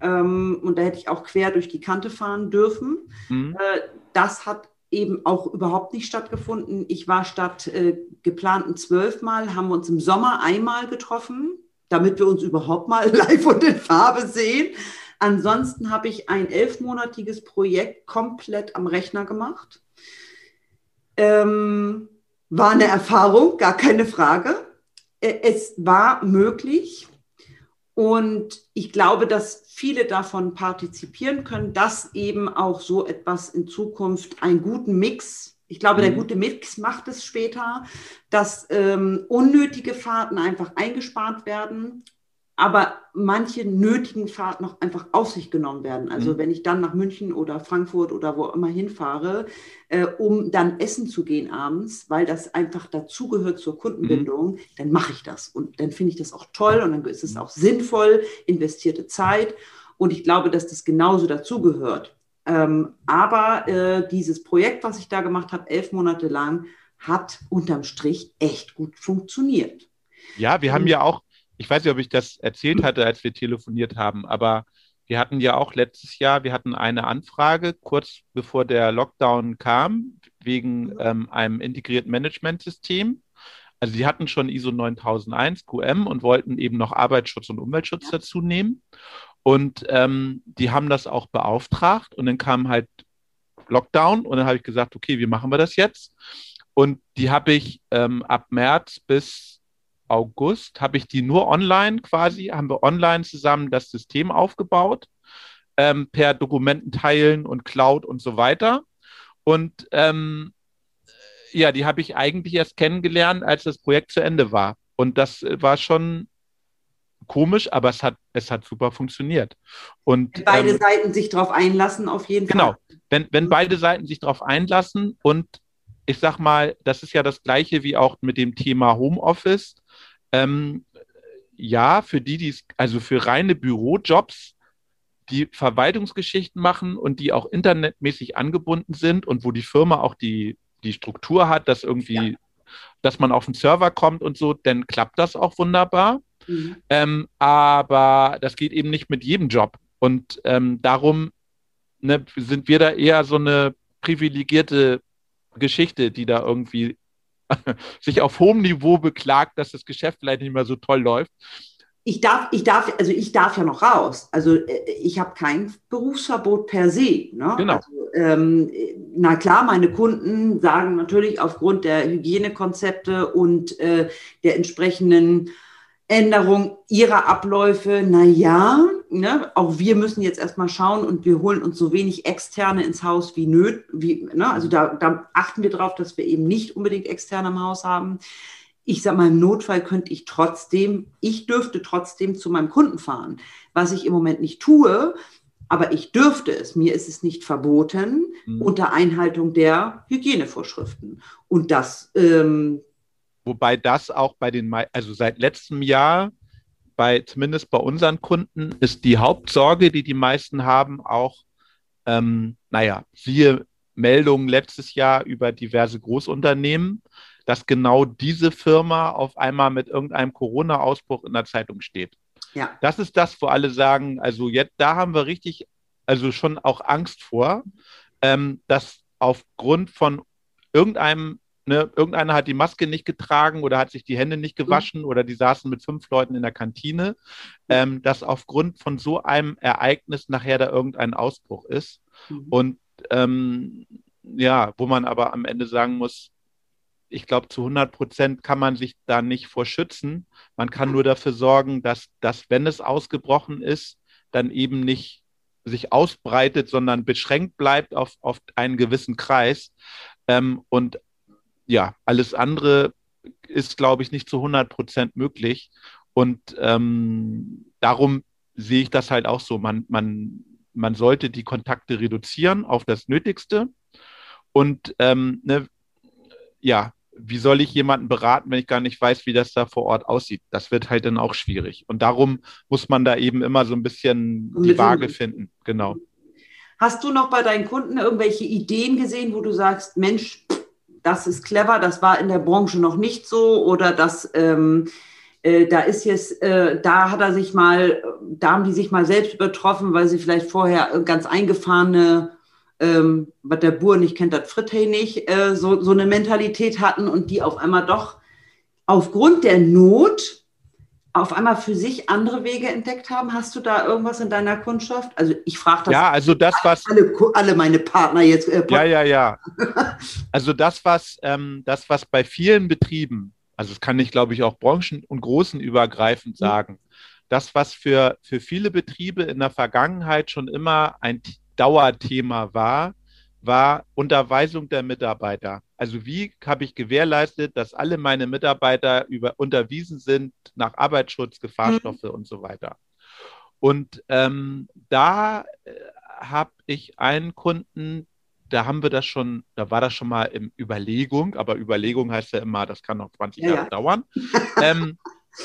[SPEAKER 2] Ähm, und da hätte ich auch quer durch die Kante fahren dürfen. Mhm. Äh, das hat eben auch überhaupt nicht stattgefunden. Ich war statt äh, geplanten zwölfmal, haben wir uns im Sommer einmal getroffen, damit wir uns überhaupt mal [LAUGHS] live und in Farbe sehen. Ansonsten habe ich ein elfmonatiges Projekt komplett am Rechner gemacht. Ähm, war eine Erfahrung, gar keine Frage. Es war möglich. Und ich glaube, dass viele davon partizipieren können, dass eben auch so etwas in Zukunft einen guten Mix, ich glaube, der mhm. gute Mix macht es später, dass ähm, unnötige Fahrten einfach eingespart werden aber manche nötigen Fahrten noch einfach auf sich genommen werden. Also mhm. wenn ich dann nach München oder Frankfurt oder wo immer hinfahre, äh, um dann essen zu gehen abends, weil das einfach dazugehört zur Kundenbindung, mhm. dann mache ich das. Und dann finde ich das auch toll und dann ist es auch sinnvoll, investierte Zeit. Und ich glaube, dass das genauso dazugehört. Ähm, aber äh, dieses Projekt, was ich da gemacht habe, elf Monate lang, hat unterm Strich echt gut funktioniert.
[SPEAKER 1] Ja, wir haben ja auch ich weiß nicht, ob ich das erzählt hatte, als wir telefoniert haben, aber wir hatten ja auch letztes Jahr, wir hatten eine Anfrage kurz bevor der Lockdown kam, wegen ähm, einem integrierten Managementsystem. Also sie hatten schon ISO 9001 QM und wollten eben noch Arbeitsschutz und Umweltschutz ja. dazu nehmen. Und ähm, die haben das auch beauftragt und dann kam halt Lockdown und dann habe ich gesagt, okay, wie machen wir das jetzt? Und die habe ich ähm, ab März bis August, habe ich die nur online quasi, haben wir online zusammen das System aufgebaut, ähm, per Dokumenten teilen und Cloud und so weiter. Und ähm, ja, die habe ich eigentlich erst kennengelernt, als das Projekt zu Ende war. Und das war schon komisch, aber es hat, es hat super funktioniert. Und,
[SPEAKER 2] wenn beide ähm, Seiten sich darauf einlassen, auf jeden
[SPEAKER 1] genau, Fall. Genau, wenn, wenn beide Seiten sich darauf einlassen und ich sag mal, das ist ja das gleiche wie auch mit dem Thema Homeoffice. Ähm, ja, für die, die es, also für reine Bürojobs, die Verwaltungsgeschichten machen und die auch internetmäßig angebunden sind und wo die Firma auch die, die Struktur hat, dass irgendwie, ja. dass man auf den Server kommt und so, dann klappt das auch wunderbar. Mhm. Ähm, aber das geht eben nicht mit jedem Job. Und ähm, darum ne, sind wir da eher so eine privilegierte Geschichte, die da irgendwie [LAUGHS] sich auf hohem Niveau beklagt, dass das Geschäft vielleicht nicht mehr so toll läuft.
[SPEAKER 2] Ich darf, ich darf, also ich darf ja noch raus. Also äh, ich habe kein Berufsverbot per se. Ne?
[SPEAKER 1] Genau.
[SPEAKER 2] Also, ähm, na klar, meine Kunden sagen natürlich aufgrund der Hygienekonzepte und äh, der entsprechenden Änderung ihrer Abläufe, naja, ne, auch wir müssen jetzt erstmal schauen und wir holen uns so wenig Externe ins Haus wie nöt, wie, ne, also da, da achten wir darauf, dass wir eben nicht unbedingt Externe im Haus haben. Ich sage mal, im Notfall könnte ich trotzdem, ich dürfte trotzdem zu meinem Kunden fahren, was ich im Moment nicht tue, aber ich dürfte es. Mir ist es nicht verboten mhm. unter Einhaltung der Hygienevorschriften. Und das ähm,
[SPEAKER 1] Wobei das auch bei den, also seit letztem Jahr, bei, zumindest bei unseren Kunden, ist die Hauptsorge, die die meisten haben, auch, ähm, naja, siehe Meldungen letztes Jahr über diverse Großunternehmen, dass genau diese Firma auf einmal mit irgendeinem Corona-Ausbruch in der Zeitung steht. Ja. Das ist das, wo alle sagen, also jetzt, da haben wir richtig, also schon auch Angst vor, ähm, dass aufgrund von irgendeinem ne, irgendeiner hat die Maske nicht getragen oder hat sich die Hände nicht gewaschen mhm. oder die saßen mit fünf Leuten in der Kantine, ähm, dass aufgrund von so einem Ereignis nachher da irgendein Ausbruch ist. Mhm. Und ähm, ja, wo man aber am Ende sagen muss, ich glaube, zu 100 Prozent kann man sich da nicht vor schützen. Man kann nur dafür sorgen, dass, dass wenn es ausgebrochen ist, dann eben nicht sich ausbreitet, sondern beschränkt bleibt auf, auf einen gewissen Kreis. Ähm, und ja, alles andere ist, glaube ich, nicht zu 100 Prozent möglich. Und ähm, darum sehe ich das halt auch so. Man, man, man sollte die Kontakte reduzieren auf das Nötigste. Und ähm, ne, ja, wie soll ich jemanden beraten, wenn ich gar nicht weiß, wie das da vor Ort aussieht? Das wird halt dann auch schwierig. Und darum muss man da eben immer so ein bisschen die Waage finden. Genau.
[SPEAKER 2] Hast du noch bei deinen Kunden irgendwelche Ideen gesehen, wo du sagst, Mensch, das ist clever, das war in der Branche noch nicht so oder das, ähm, äh, da ist jetzt, äh, da hat er sich mal, da haben die sich mal selbst übertroffen, weil sie vielleicht vorher ganz eingefahrene, ähm, was der Bur nicht kennt, das Frittei nicht, äh, so, so eine Mentalität hatten und die auf einmal doch aufgrund der Not auf einmal für sich andere Wege entdeckt haben? Hast du da irgendwas in deiner Kundschaft? Also ich frage das.
[SPEAKER 1] Ja, also das, was.
[SPEAKER 2] Alle, alle meine Partner jetzt.
[SPEAKER 1] Äh, ja, ja, ja. [LAUGHS] also das, was, ähm, das, was bei vielen Betrieben, also das kann ich, glaube ich, auch branchen- und grossenübergreifend mhm. sagen, das, was für, für viele Betriebe in der Vergangenheit schon immer ein Dauerthema war, war Unterweisung der Mitarbeiter. Also wie habe ich gewährleistet, dass alle meine Mitarbeiter über, unterwiesen sind nach Arbeitsschutz, Gefahrstoffe mhm. und so weiter. Und ähm, da äh, habe ich einen Kunden, da haben wir das schon, da war das schon mal in Überlegung, aber Überlegung heißt ja immer, das kann noch 20 ja, Jahre ja. dauern. [LAUGHS] ähm,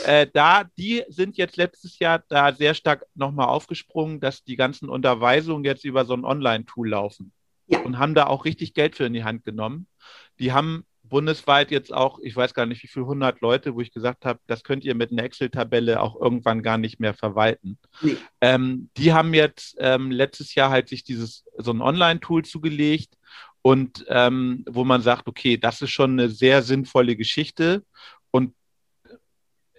[SPEAKER 1] äh, da, die sind jetzt letztes Jahr da sehr stark nochmal aufgesprungen, dass die ganzen Unterweisungen jetzt über so ein Online-Tool laufen ja. und haben da auch richtig Geld für in die Hand genommen. Die haben bundesweit jetzt auch, ich weiß gar nicht, wie viele hundert Leute, wo ich gesagt habe, das könnt ihr mit einer Excel-Tabelle auch irgendwann gar nicht mehr verwalten. Nee. Ähm, die haben jetzt ähm, letztes Jahr halt sich dieses so ein Online-Tool zugelegt und ähm, wo man sagt, okay, das ist schon eine sehr sinnvolle Geschichte und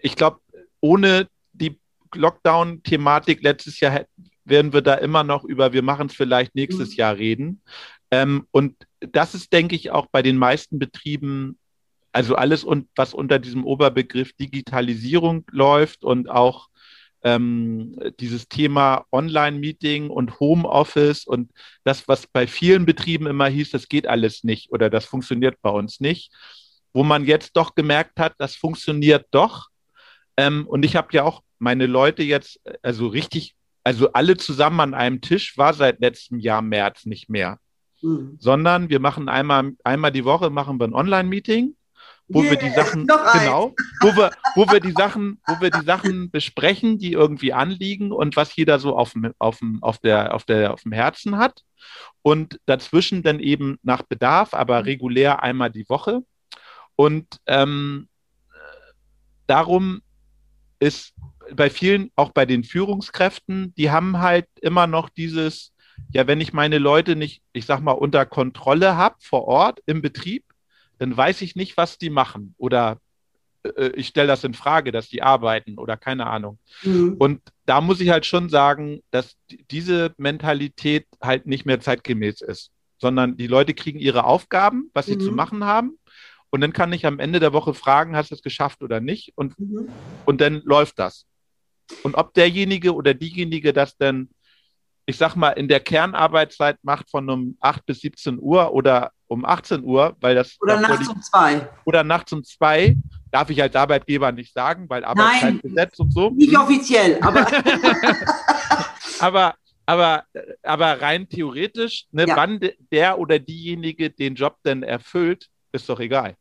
[SPEAKER 1] ich glaube, ohne die Lockdown-Thematik letztes Jahr werden wir da immer noch über, wir machen es vielleicht nächstes mhm. Jahr reden. Ähm, und das ist, denke ich, auch bei den meisten Betrieben also alles, und, was unter diesem Oberbegriff Digitalisierung läuft und auch ähm, dieses Thema Online-Meeting und Homeoffice und das, was bei vielen Betrieben immer hieß, das geht alles nicht oder das funktioniert bei uns nicht, wo man jetzt doch gemerkt hat, das funktioniert doch. Ähm, und ich habe ja auch meine Leute jetzt, also richtig, also alle zusammen an einem Tisch war seit letztem Jahr März nicht mehr. Mhm. Sondern wir machen einmal, einmal die Woche machen wir ein Online-Meeting wo yeah, wir die Sachen genau, wo wir, wo wir die Sachen, wo wir die Sachen [LAUGHS] besprechen, die irgendwie anliegen und was jeder so auf dem, auf dem, auf der, auf der, auf dem Herzen hat. Und dazwischen dann eben nach Bedarf, aber regulär einmal die Woche. Und ähm, darum ist bei vielen, auch bei den Führungskräften, die haben halt immer noch dieses, ja, wenn ich meine Leute nicht, ich sag mal, unter Kontrolle habe vor Ort im Betrieb, dann weiß ich nicht, was die machen. Oder äh, ich stelle das in Frage, dass die arbeiten oder keine Ahnung. Mhm. Und da muss ich halt schon sagen, dass diese Mentalität halt nicht mehr zeitgemäß ist, sondern die Leute kriegen ihre Aufgaben, was sie mhm. zu machen haben. Und dann kann ich am Ende der Woche fragen, hast du es geschafft oder nicht? Und, mhm. und dann läuft das. Und ob derjenige oder diejenige das denn, ich sag mal, in der Kernarbeitszeit macht von um 8 bis 17 Uhr oder um 18 Uhr, weil das.
[SPEAKER 2] Oder nachts um zwei.
[SPEAKER 1] Oder nachts um zwei. Darf ich als Arbeitgeber nicht sagen, weil Arbeitszeitgesetz und so.
[SPEAKER 2] Nicht offiziell, aber. [LAUGHS]
[SPEAKER 1] aber, aber, aber rein theoretisch, ne, ja. wann der oder diejenige den Job denn erfüllt, ist doch egal.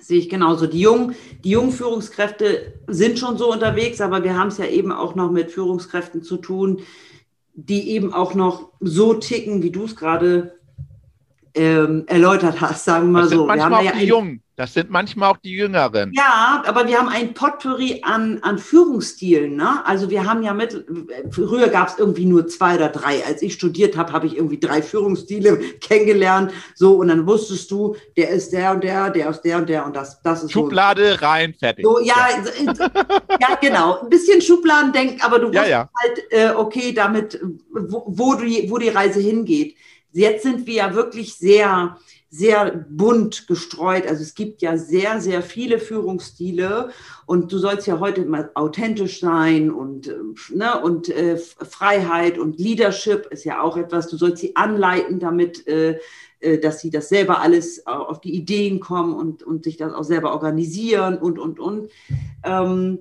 [SPEAKER 2] Sehe ich genauso. Die jungen, die jungen Führungskräfte sind schon so unterwegs, aber wir haben es ja eben auch noch mit Führungskräften zu tun, die eben auch noch so ticken, wie du es gerade ähm, erläutert hast, sagen wir mal
[SPEAKER 1] das
[SPEAKER 2] so.
[SPEAKER 1] Sind manchmal wir haben auch ja die Jungen. Das sind manchmal auch die Jüngeren.
[SPEAKER 2] Ja, aber wir haben ein Potpourri an, an Führungsstilen. Ne? Also wir haben ja mit, früher gab es irgendwie nur zwei oder drei. Als ich studiert habe, habe ich irgendwie drei Führungsstile [LAUGHS] kennengelernt. So, und dann wusstest du, der ist der und der, der ist der und der und das, das ist
[SPEAKER 1] Schublade so. rein, fertig.
[SPEAKER 2] So, ja, ja. ja, genau. Ein bisschen Schubladendenken, aber du wusstest ja, ja. halt, äh, okay, damit, wo, wo, die, wo die Reise hingeht. Jetzt sind wir ja wirklich sehr, sehr bunt gestreut. Also es gibt ja sehr, sehr viele Führungsstile und du sollst ja heute mal authentisch sein und, äh, ne, und äh, Freiheit und Leadership ist ja auch etwas, du sollst sie anleiten, damit äh, äh dass sie das selber alles auf die Ideen kommen und, und sich das auch selber organisieren und, und, und. Ähm,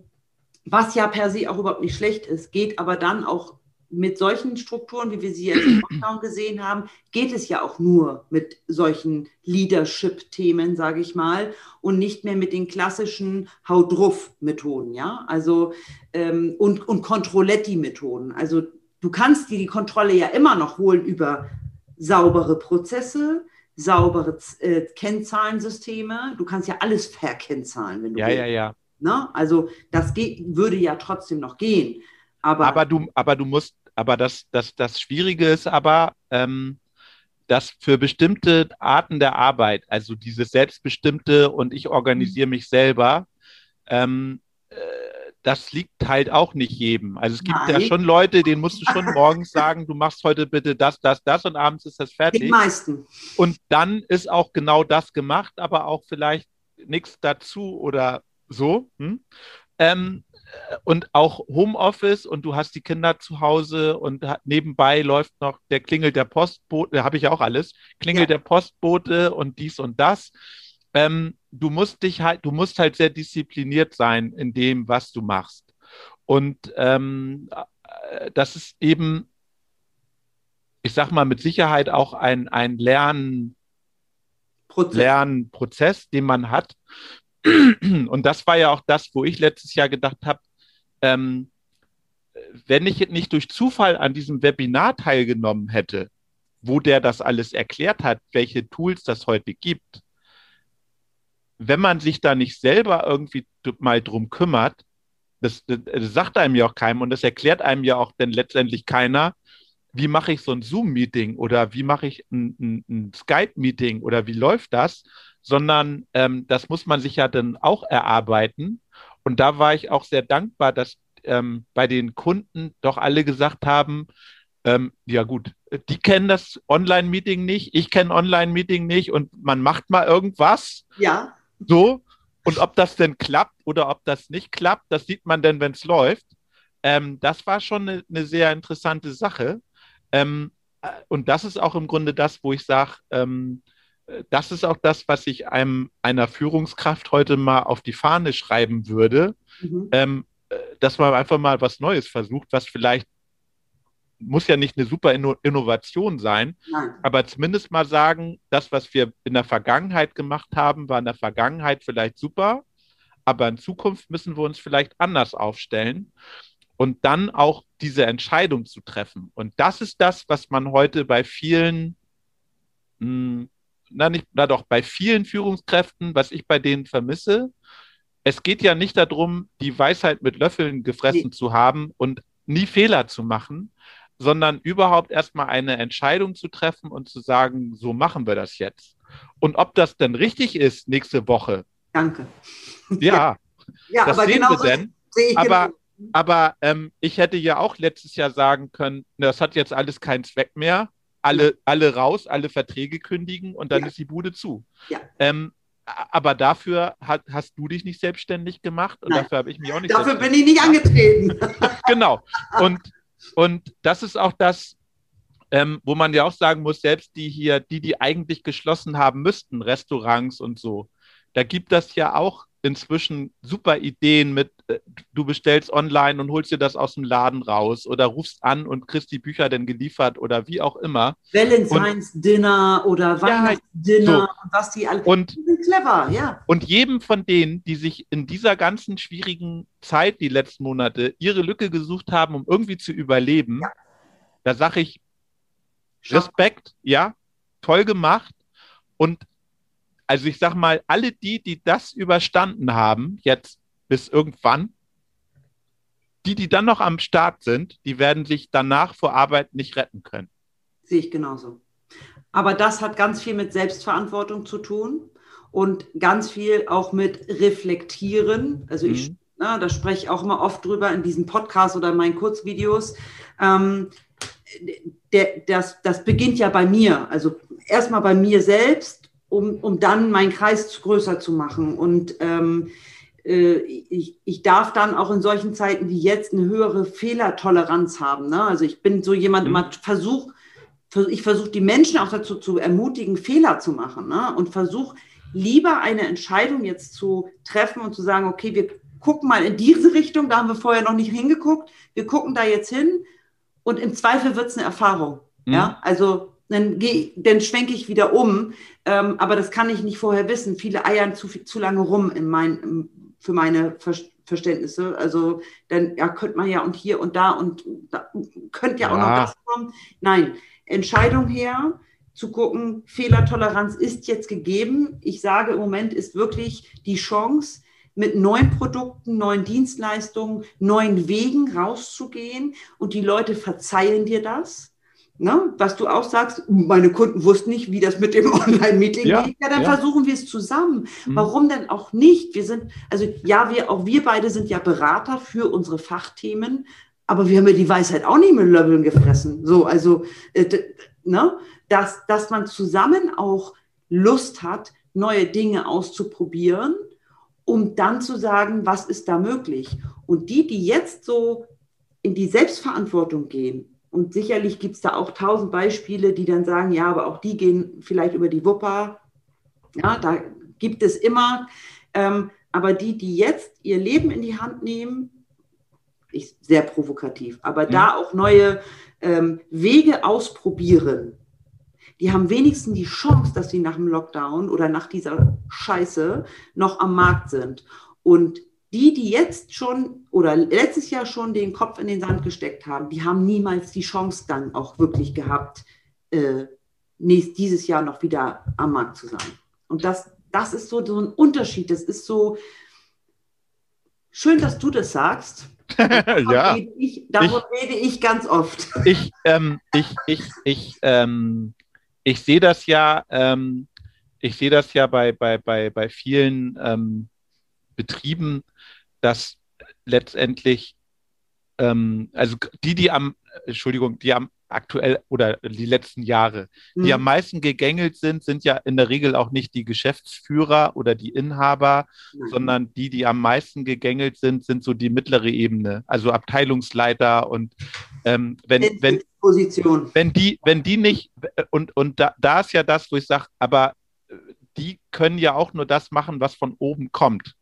[SPEAKER 2] was ja per se auch überhaupt nicht schlecht ist, geht aber dann auch mit solchen Strukturen, wie wir sie jetzt im [CLEARS THROAT] Lockdown gesehen haben, geht es ja auch nur mit solchen Leadership-Themen, sage ich mal, und nicht mehr mit den klassischen Haut drauf Methoden, ja, also ähm, und, und Controletti-Methoden. Also du kannst dir die Kontrolle ja immer noch holen über saubere Prozesse, saubere äh, Kennzahlensysteme. Du kannst ja alles verkennzahlen, wenn du
[SPEAKER 1] ja, willst. Ja, ja, ja.
[SPEAKER 2] Ne? Also das geht, würde ja trotzdem noch gehen.
[SPEAKER 1] Aber, aber, du, aber du musst aber das, das, das Schwierige ist aber, ähm, dass für bestimmte Arten der Arbeit, also dieses Selbstbestimmte und ich organisiere mhm. mich selber, ähm, äh, das liegt halt auch nicht jedem. Also es gibt Nein. ja schon Leute, denen musst du schon [LAUGHS] morgens sagen, du machst heute bitte das, das, das und abends ist das fertig. Die
[SPEAKER 2] meisten.
[SPEAKER 1] Und dann ist auch genau das gemacht, aber auch vielleicht nichts dazu oder so. Hm? Ähm, und auch Homeoffice und du hast die Kinder zu Hause und nebenbei läuft noch, der klingelt der Postbote, habe ich auch alles, klingelt ja. der Postbote und dies und das. Ähm, du musst dich halt, du musst halt sehr diszipliniert sein in dem, was du machst. Und ähm, äh, das ist eben, ich sag mal, mit Sicherheit auch ein, ein Lern, Prozess. Lernprozess, den man hat. Und das war ja auch das, wo ich letztes Jahr gedacht habe, ähm, wenn ich nicht durch Zufall an diesem Webinar teilgenommen hätte, wo der das alles erklärt hat, welche Tools das heute gibt, wenn man sich da nicht selber irgendwie mal drum kümmert, das, das, sagt einem ja auch keinem und das erklärt einem ja auch dann letztendlich keiner, wie mache ich so ein Zoom-Meeting oder wie mache ich ein, ein, ein Skype-Meeting oder wie läuft das, sondern ähm, das muss man sich ja dann auch erarbeiten. Und da war ich auch sehr dankbar, dass ähm, bei den Kunden doch alle gesagt haben, ähm, ja gut, die kennen das Online-Meeting nicht, ich kenne Online-Meeting nicht und man macht mal irgendwas.
[SPEAKER 2] Ja.
[SPEAKER 1] So, und ob das denn klappt oder ob das nicht klappt, das sieht man denn, wenn es läuft. Ähm, das war schon eine, eine sehr interessante Sache. Ähm, äh, und das ist auch im Grunde das, wo ich sage, ähm, das ist auch das, was ich einem einer Führungskraft heute mal auf die Fahne schreiben würde, mhm. ähm, äh, dass man einfach mal was Neues versucht, was vielleicht muss ja nicht eine super Innovation sein, Nein. aber zumindest mal sagen, das, was wir in der Vergangenheit gemacht haben, war in der Vergangenheit vielleicht super, aber in Zukunft müssen wir uns vielleicht anders aufstellen und dann auch diese Entscheidung zu treffen. Und das ist das, was man heute bei vielen, mh, hm, na, nicht, na doch, bei vielen Führungskräften, was ich bei denen vermisse, es geht ja nicht darum, die Weisheit mit Löffeln gefressen nee. zu haben und nie Fehler zu machen, sondern überhaupt erstmal eine Entscheidung zu treffen und zu sagen, so machen wir das jetzt. Und ob das denn richtig ist nächste Woche.
[SPEAKER 2] Danke.
[SPEAKER 1] Ja, [LAUGHS] ja das sehen genau wir denn. Aber, genau. aber ähm, ich hätte ja auch letztes Jahr sagen können, das hat jetzt alles keinen Zweck mehr. Alle, alle raus, alle Verträge kündigen und dann ja. ist die Bude zu. Ja. Ähm, aber dafür hat, hast du dich nicht selbstständig gemacht und Nein. dafür habe ich mich auch nicht.
[SPEAKER 2] Dafür bin ich nicht angetreten. [LAUGHS]
[SPEAKER 1] genau. [LAUGHS] Und und das ist auch das, ähm, wo man ja auch sagen muss, selbst die hier, die, die eigentlich geschlossen haben müssten, Restaurants und so, da gibt das ja auch inzwischen super Ideen mit, äh, du bestellst online und holst dir das aus dem Laden raus oder rufst an und kriegst die Bücher dann geliefert oder wie auch immer.
[SPEAKER 2] Valentine's Dinner oder Weihnachtsdinner ja, so. und was die alle.
[SPEAKER 1] Und, die sind clever, ja. Und jedem von denen, die sich in dieser ganzen schwierigen Zeit, die letzten Monate, ihre Lücke gesucht haben, um irgendwie zu überleben, ja. da sage ich Respekt, ja, toll gemacht. Und also ich sag mal, alle die, die das überstanden haben, jetzt bis irgendwann, die, die dann noch am Start sind, die werden sich danach vor Arbeit nicht retten können.
[SPEAKER 2] Sehe ich genauso. Aber das hat ganz viel mit Selbstverantwortung zu tun und ganz viel auch mit Reflektieren. Also ich, mhm. na, ne, da spreche ich auch immer oft drüber in diesen Podcasts oder in meinen Kurzvideos. Ähm, der, das, das beginnt ja bei mir. Also erstmal bei mir selbst um, um dann meinen Kreis größer zu machen. Und ähm, äh, ich, ich darf dann auch in solchen Zeiten wie jetzt eine höhere Fehlertoleranz haben. Ne? Also ich bin so jemand, mhm. immer versuch, ich versuche die Menschen auch dazu zu ermutigen, Fehler zu machen ne? und versuche lieber eine Entscheidung jetzt zu treffen und zu sagen, okay, wir gucken mal in diese Richtung, da haben wir vorher noch nicht hingeguckt, wir gucken da jetzt hin und im Zweifel wird es eine Erfahrung. Mhm. Ja, also dann, dann schwenke ich wieder um. Ähm, aber das kann ich nicht vorher wissen. Viele eiern zu, zu lange rum in mein, für meine Ver Verständnisse. Also dann ja, könnte man ja und hier und da und da, könnte ja, ja auch noch das kommen. Nein, Entscheidung her, zu gucken, Fehlertoleranz ist jetzt gegeben. Ich sage im Moment ist wirklich die Chance, mit neuen Produkten, neuen Dienstleistungen, neuen Wegen rauszugehen und die Leute verzeihen dir das. Ne? Was du auch sagst, meine Kunden wussten nicht, wie das mit dem [LAUGHS] Online-Meeting ja, geht. Ja, dann ja. versuchen wir es zusammen. Mhm. Warum denn auch nicht? Wir sind, also ja, wir, auch wir beide sind ja Berater für unsere Fachthemen, aber wir haben ja die Weisheit auch nicht mit Löffeln gefressen. So, also, äh, ne? dass, dass man zusammen auch Lust hat, neue Dinge auszuprobieren, um dann zu sagen, was ist da möglich? Und die, die jetzt so in die Selbstverantwortung gehen, und sicherlich gibt es da auch tausend Beispiele, die dann sagen, ja, aber auch die gehen vielleicht über die Wupper. Ja, da gibt es immer. Ähm, aber die, die jetzt ihr Leben in die Hand nehmen, ich, sehr provokativ, aber mhm. da auch neue ähm, Wege ausprobieren, die haben wenigstens die Chance, dass sie nach dem Lockdown oder nach dieser Scheiße noch am Markt sind. Und die, die jetzt schon oder letztes Jahr schon den Kopf in den Sand gesteckt haben, die haben niemals die Chance dann auch wirklich gehabt, äh, nächst, dieses Jahr noch wieder am Markt zu sein. Und das, das ist so, so ein Unterschied. Das ist so schön, dass du das sagst. [LAUGHS]
[SPEAKER 1] ja.
[SPEAKER 2] Rede ich, davon ich, rede ich ganz oft. [LAUGHS]
[SPEAKER 1] Ich, ähm, ich, ich, ich, ähm, ich sehe das ja, ähm, ich sehe das ja bei, bei, bei, bei vielen ähm, Betrieben, dass letztendlich, ähm, also die, die am, Entschuldigung, die am aktuell oder die letzten Jahre. Die
[SPEAKER 2] Mhm.
[SPEAKER 1] am meisten gegängelt sind, sind ja in der Regel auch nicht die Geschäftsführer oder die Inhaber,
[SPEAKER 2] Nein.
[SPEAKER 1] sondern die, die am meisten gegängelt sind, sind so die mittlere Ebene, also Abteilungsleiter und ähm, wenn, wenn,
[SPEAKER 2] Position.
[SPEAKER 1] wenn die, wenn die nicht, und, und da, da ist ja das, wo ich sage, aber äh, die können ja auch nur das machen, was von oben kommt.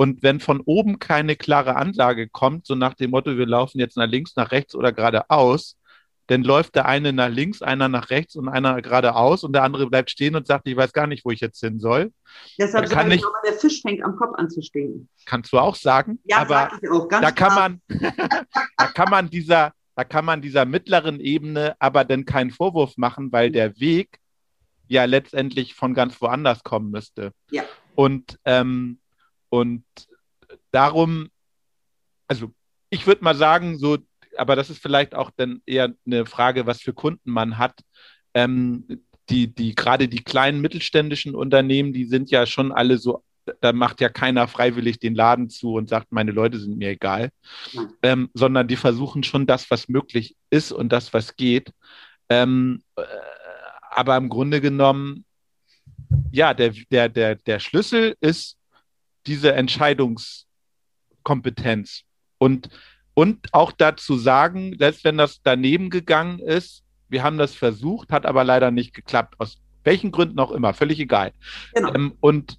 [SPEAKER 1] Und wenn von oben keine klare Ansage kommt, so nach dem Motto, wir laufen jetzt nach links, nach rechts oder geradeaus, dann läuft der eine nach links, einer nach rechts und einer geradeaus und der andere bleibt stehen und sagt, ich weiß gar nicht, wo ich jetzt hin soll.
[SPEAKER 2] Deshalb
[SPEAKER 1] Da kann
[SPEAKER 2] sage ich auch, der Fisch fängt am Kopf an zu stinken.
[SPEAKER 1] Kannst du auch sagen.
[SPEAKER 2] Ja,
[SPEAKER 1] aber
[SPEAKER 2] sag ich auch ganz
[SPEAKER 1] da kann
[SPEAKER 2] klar.
[SPEAKER 1] man, [LAUGHS] da kann man dieser, da kann man dieser mittleren Ebene aber dann keinen Vorwurf machen, weil der Weg ja letztendlich von ganz woanders kommen müsste.
[SPEAKER 2] Ja.
[SPEAKER 1] Und, ähm, und darum, also ich würde mal sagen, so, aber das ist vielleicht auch dann eher eine Frage, was für Kunden man hat. Ähm, die, die, gerade die kleinen mittelständischen Unternehmen, die sind ja schon alle so, da macht ja keiner freiwillig den Laden zu und sagt, meine Leute sind mir egal, ähm, sondern die versuchen schon das, was möglich ist und das, was geht. Ähm, äh, aber im Grunde genommen, ja, der, der, der, der Schlüssel ist diese Entscheidungskompetenz. Und, und auch dazu sagen, selbst wenn das daneben gegangen ist, wir haben das versucht, hat aber leider nicht geklappt, aus welchen Gründen auch immer, völlig egal.
[SPEAKER 2] Genau.
[SPEAKER 1] Ähm, und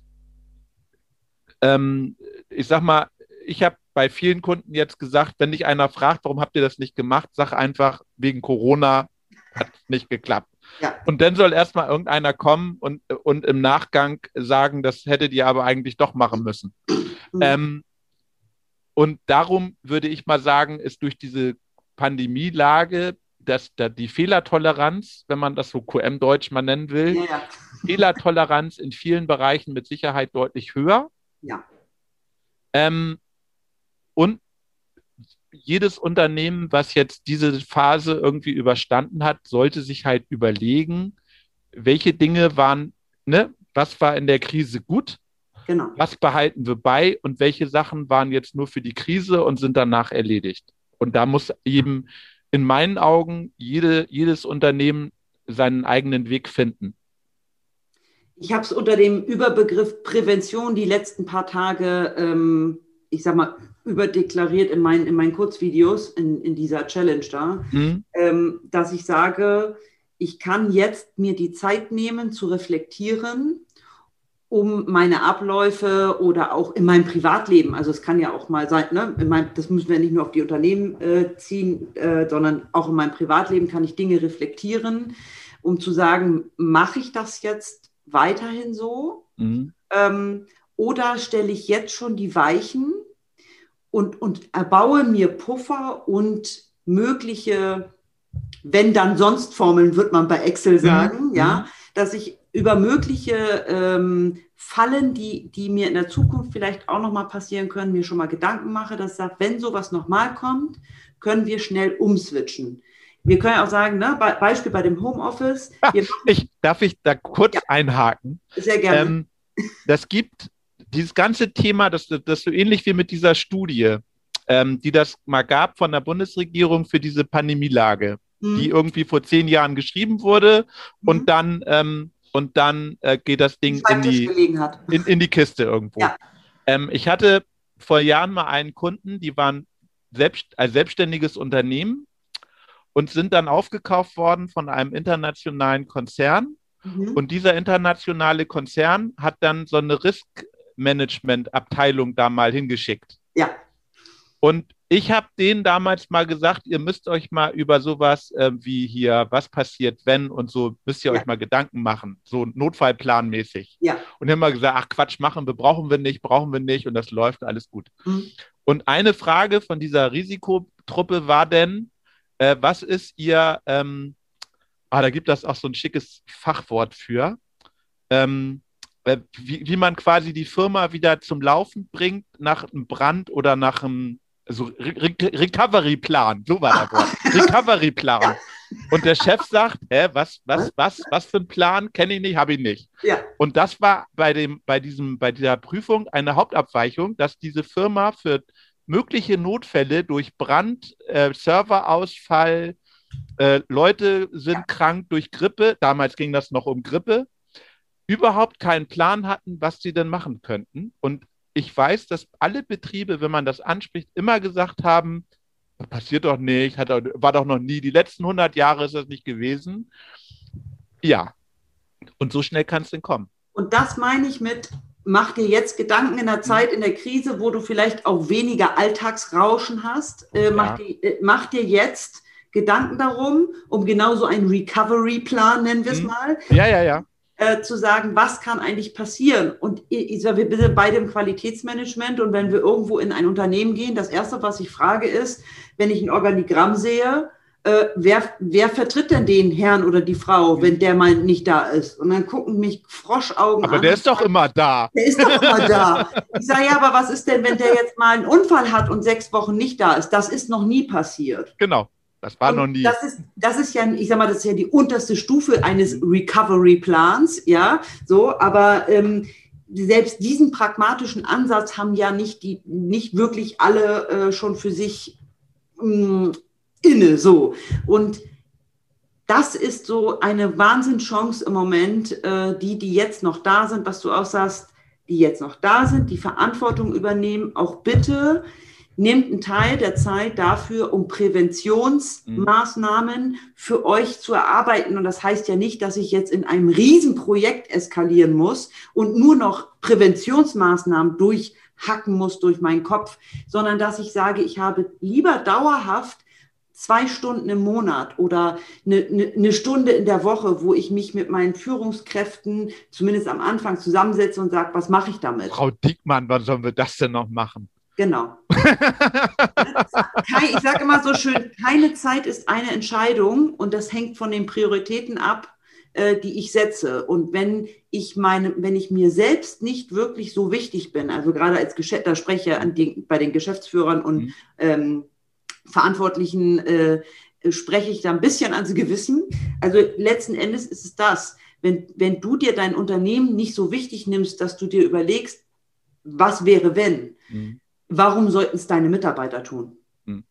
[SPEAKER 1] ähm, ich sag mal, ich habe bei vielen Kunden jetzt gesagt, wenn dich einer fragt, warum habt ihr das nicht gemacht, sag einfach, wegen Corona hat nicht geklappt.
[SPEAKER 2] Ja.
[SPEAKER 1] Und dann soll erstmal irgendeiner kommen und, und im Nachgang sagen, das hättet ihr aber eigentlich doch machen müssen.
[SPEAKER 2] Mhm.
[SPEAKER 1] Ähm, und darum würde ich mal sagen, ist durch diese Pandemielage, dass da die Fehlertoleranz, wenn man das so QM-Deutsch mal nennen will,
[SPEAKER 2] ja.
[SPEAKER 1] Fehlertoleranz in vielen Bereichen mit Sicherheit deutlich höher.
[SPEAKER 2] Ja.
[SPEAKER 1] Ähm, und jedes Unternehmen, was jetzt diese Phase irgendwie überstanden hat, sollte sich halt überlegen, welche Dinge waren, ne, was war in der Krise gut,
[SPEAKER 2] Genau.
[SPEAKER 1] was behalten wir bei und welche Sachen waren jetzt nur für die Krise und sind danach erledigt. Und da muss eben in meinen Augen jede, jedes Unternehmen seinen eigenen Weg finden.
[SPEAKER 2] Ich habe es unter dem Überbegriff Prävention die letzten paar Tage, ähm, ich sag mal, überdeklariert in meinen, in meinen Kurzvideos, in, in dieser Challenge da,
[SPEAKER 1] Hm?
[SPEAKER 2] ähm, dass ich sage, ich kann jetzt mir die Zeit nehmen zu reflektieren, um meine Abläufe oder auch in meinem Privatleben, also es kann ja auch mal sein, ne, in meinem, das müssen wir nicht nur auf die Unternehmen äh, ziehen, äh, sondern auch in meinem Privatleben kann ich Dinge reflektieren, um zu sagen, mache ich das jetzt weiterhin so?
[SPEAKER 1] Hm?
[SPEAKER 2] Ähm, oder stelle ich jetzt schon die Weichen und, und erbaue mir Puffer und mögliche, wenn dann sonst Formeln, wird man bei Excel sagen,
[SPEAKER 1] Mhm.
[SPEAKER 2] ja, dass ich über mögliche ähm, Fallen, die, die mir in der Zukunft vielleicht auch nochmal passieren können, mir schon mal Gedanken mache, dass ich sage, wenn sowas nochmal kommt, können wir schnell umswitchen. Wir können ja auch sagen, ne, Be Beispiel bei dem Homeoffice, wir machen
[SPEAKER 1] Ich, darf ich da kurz
[SPEAKER 2] Ja.
[SPEAKER 1] einhaken?
[SPEAKER 2] sehr gerne.
[SPEAKER 1] Ähm, das gibt dieses ganze Thema, das, das so ähnlich wie mit dieser Studie, ähm, die das mal gab von der Bundesregierung für diese Pandemielage,
[SPEAKER 2] Hm,
[SPEAKER 1] die irgendwie vor zehn Jahren geschrieben wurde
[SPEAKER 2] mhm.
[SPEAKER 1] und dann, ähm, und dann äh, geht das Ding in die, in, in die Kiste irgendwo.
[SPEAKER 2] Ja.
[SPEAKER 1] Ähm, ich hatte vor Jahren mal einen Kunden, die waren selbst, ein selbstständiges Unternehmen und sind dann aufgekauft worden von einem internationalen Konzern.
[SPEAKER 2] Mhm.
[SPEAKER 1] Und dieser internationale Konzern hat dann so eine Risk-Management-Abteilung da mal hingeschickt.
[SPEAKER 2] ja,
[SPEAKER 1] Und ich habe denen damals mal gesagt, ihr müsst euch mal über sowas äh, wie hier, was passiert, wenn und so, müsst ihr
[SPEAKER 2] Ja.
[SPEAKER 1] euch mal Gedanken machen, so notfallplanmäßig.
[SPEAKER 2] ja.
[SPEAKER 1] Und haben mal gesagt, ach Quatsch, machen wir, brauchen wir nicht, brauchen wir nicht und das läuft alles gut.
[SPEAKER 2] Mhm.
[SPEAKER 1] Und eine Frage von dieser Risikotruppe war denn, äh, was ist ihr, ähm, ah, da gibt es auch so ein schickes Fachwort für, ähm, äh, wie, wie man quasi die Firma wieder zum Laufen bringt nach einem Brand oder nach einem also Re Re Recovery-Plan, so war das Wort. [LAUGHS] Recovery-Plan. Und der Chef sagt, hä, was, was, was, was für ein Plan? Kenne ich nicht, habe ich nicht.
[SPEAKER 2] Ja.
[SPEAKER 1] Und das war bei dem, bei diesem, bei dieser Prüfung eine Hauptabweichung, dass diese Firma für mögliche Notfälle durch Brand, äh, Serverausfall, Äh, Leute sind ja. krank durch Grippe. Damals ging das noch um Grippe. Überhaupt keinen Plan hatten, was sie denn machen könnten. Und ich weiß, dass alle Betriebe, wenn man das anspricht, immer gesagt haben, passiert doch nicht, hat, war doch noch nie, die letzten 100 Jahre ist das nicht gewesen. Ja, und so schnell kann es denn kommen.
[SPEAKER 2] Und das meine ich mit, mach dir jetzt Gedanken in der mhm. Zeit, in der Krise, wo du vielleicht auch weniger Alltagsrauschen hast. Äh, mach, ja. dir, äh, mach, dir, jetzt Gedanken darum, um genauso einen Recovery-Plan, nennen wir es mhm. mal.
[SPEAKER 1] Ja, ja, ja.
[SPEAKER 2] Äh, zu sagen, was kann eigentlich passieren? Und ich sage, wir sind beide im Qualitätsmanagement und wenn wir irgendwo in ein Unternehmen gehen, das Erste, was ich frage, ist, wenn ich ein Organigramm sehe, äh, wer, wer vertritt denn den Herrn oder die Frau, wenn der mal nicht da ist? Und dann gucken mich Froschaugen
[SPEAKER 1] aber an. Aber der ist doch immer da.
[SPEAKER 2] Der ist doch immer da. Ich sage, ja, aber was ist denn, wenn der jetzt mal einen Unfall hat und sechs Wochen nicht da ist? Das ist noch nie passiert.
[SPEAKER 1] Genau. Das war und noch nie.
[SPEAKER 2] Das ist, das ist ja, ich sag mal, das ist ja die unterste Stufe eines Recovery-Plans, ja, so, aber ähm, selbst diesen pragmatischen Ansatz haben ja nicht die, nicht wirklich alle äh, schon für sich mh, mm, inne, so. Und das ist so eine Wahnsinnschance im Moment, äh, die, die jetzt noch da sind, was du auch sagst, die jetzt noch da sind, die Verantwortung übernehmen, auch bitte nehmt einen Teil der Zeit dafür, um Präventionsmaßnahmen für euch zu erarbeiten. Und das heißt ja nicht, dass ich jetzt in einem Riesenprojekt eskalieren muss und nur noch Präventionsmaßnahmen durchhacken muss durch meinen Kopf, sondern dass ich sage, ich habe lieber dauerhaft zwei Stunden im Monat oder eine, eine, eine, Stunde in der Woche, wo ich mich mit meinen Führungskräften zumindest am Anfang zusammensetze und sage, was mache ich damit?
[SPEAKER 1] Frau Dickmann, wann sollen wir das denn noch machen?
[SPEAKER 2] Genau. ich sage immer so schön, keine Zeit ist eine Entscheidung und das hängt von den Prioritäten ab, äh, die ich setze. Und wenn ich meine, wenn ich mir selbst nicht wirklich so wichtig bin, also gerade als Geschäft, da spreche ich bei den Geschäftsführern und mhm. ähm, Verantwortlichen äh, spreche ich da ein bisschen ans Gewissen. Also letzten Endes ist es das. Wenn, wenn du dir dein Unternehmen nicht so wichtig nimmst, dass du dir überlegst, was wäre, wenn, mhm. Warum sollten es deine Mitarbeiter tun?
[SPEAKER 1] Mhm.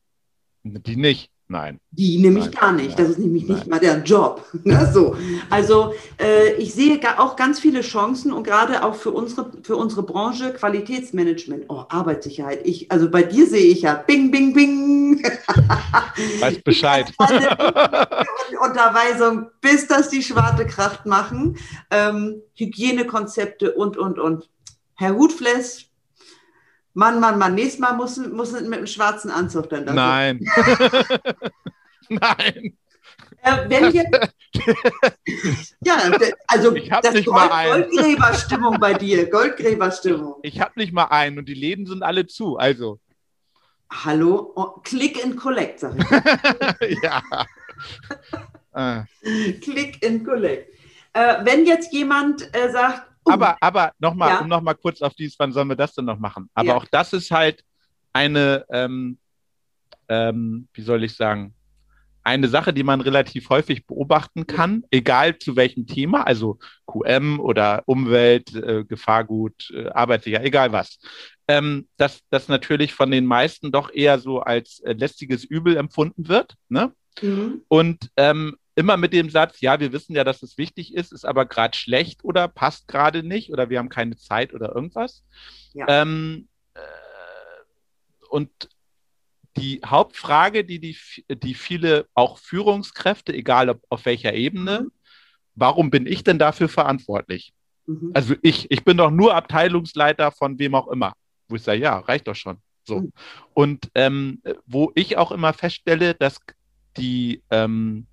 [SPEAKER 1] Die nicht. Nein.
[SPEAKER 2] Die nämlich Nein. gar nicht. Das ist nämlich Nein. nicht mal der Job. [LAUGHS] Ne? so. Also äh, ich sehe auch ganz viele Chancen und gerade auch für unsere, für unsere Branche Qualitätsmanagement. Oh, Arbeitssicherheit. Ich, also bei dir sehe ich ja Bing, Bing, Bing. [LAUGHS]
[SPEAKER 1] Weiß Bescheid.
[SPEAKER 2] Unterweisung, bis das die Schwarte Kraft machen. Ähm, Hygienekonzepte und, und, und. Herr Hutfless, Mann, Mann, Mann, nächstes Mal muss, muss mit einem schwarzen Anzug dann
[SPEAKER 1] da. Nein. [LAUGHS] Nein.
[SPEAKER 2] Äh, wenn wir, [LAUGHS] ja, also
[SPEAKER 1] ich das nicht mal
[SPEAKER 2] Goldgräberstimmung bei dir, [LAUGHS] Goldgräberstimmung.
[SPEAKER 1] Ich, ich habe nicht mal einen und die Läden sind alle zu, also.
[SPEAKER 2] Hallo, oh, Click and Collect, sag ich. ja. Ah. Click and Collect. Äh, wenn jetzt jemand äh, sagt,
[SPEAKER 1] aber, aber nochmal, ja. um nochmal kurz auf dies, wann sollen wir das denn noch machen? Aber ja. auch das ist halt eine, ähm, ähm, wie soll ich sagen, eine Sache, die man relativ häufig beobachten kann, egal zu welchem Thema, also QM oder Umwelt, äh, Gefahrgut, äh, Arbeitssicher, egal was, ähm, dass das natürlich von den meisten doch eher so als äh, lästiges Übel empfunden wird. Ne? Mhm. Und ähm, immer mit dem Satz, ja, wir wissen ja, dass es wichtig ist, ist aber gerade schlecht oder passt gerade nicht oder wir haben keine Zeit oder irgendwas. Ja. Ähm, äh, und die Hauptfrage, die, die, die viele auch Führungskräfte, egal ob, auf welcher Ebene, mhm. warum bin ich denn dafür verantwortlich? Mhm. Also ich, ich bin doch nur Abteilungsleiter von wem auch immer. Wo ich sage, ja, reicht doch schon. So. Mhm. Und ähm, wo ich auch immer feststelle, dass die, ähm,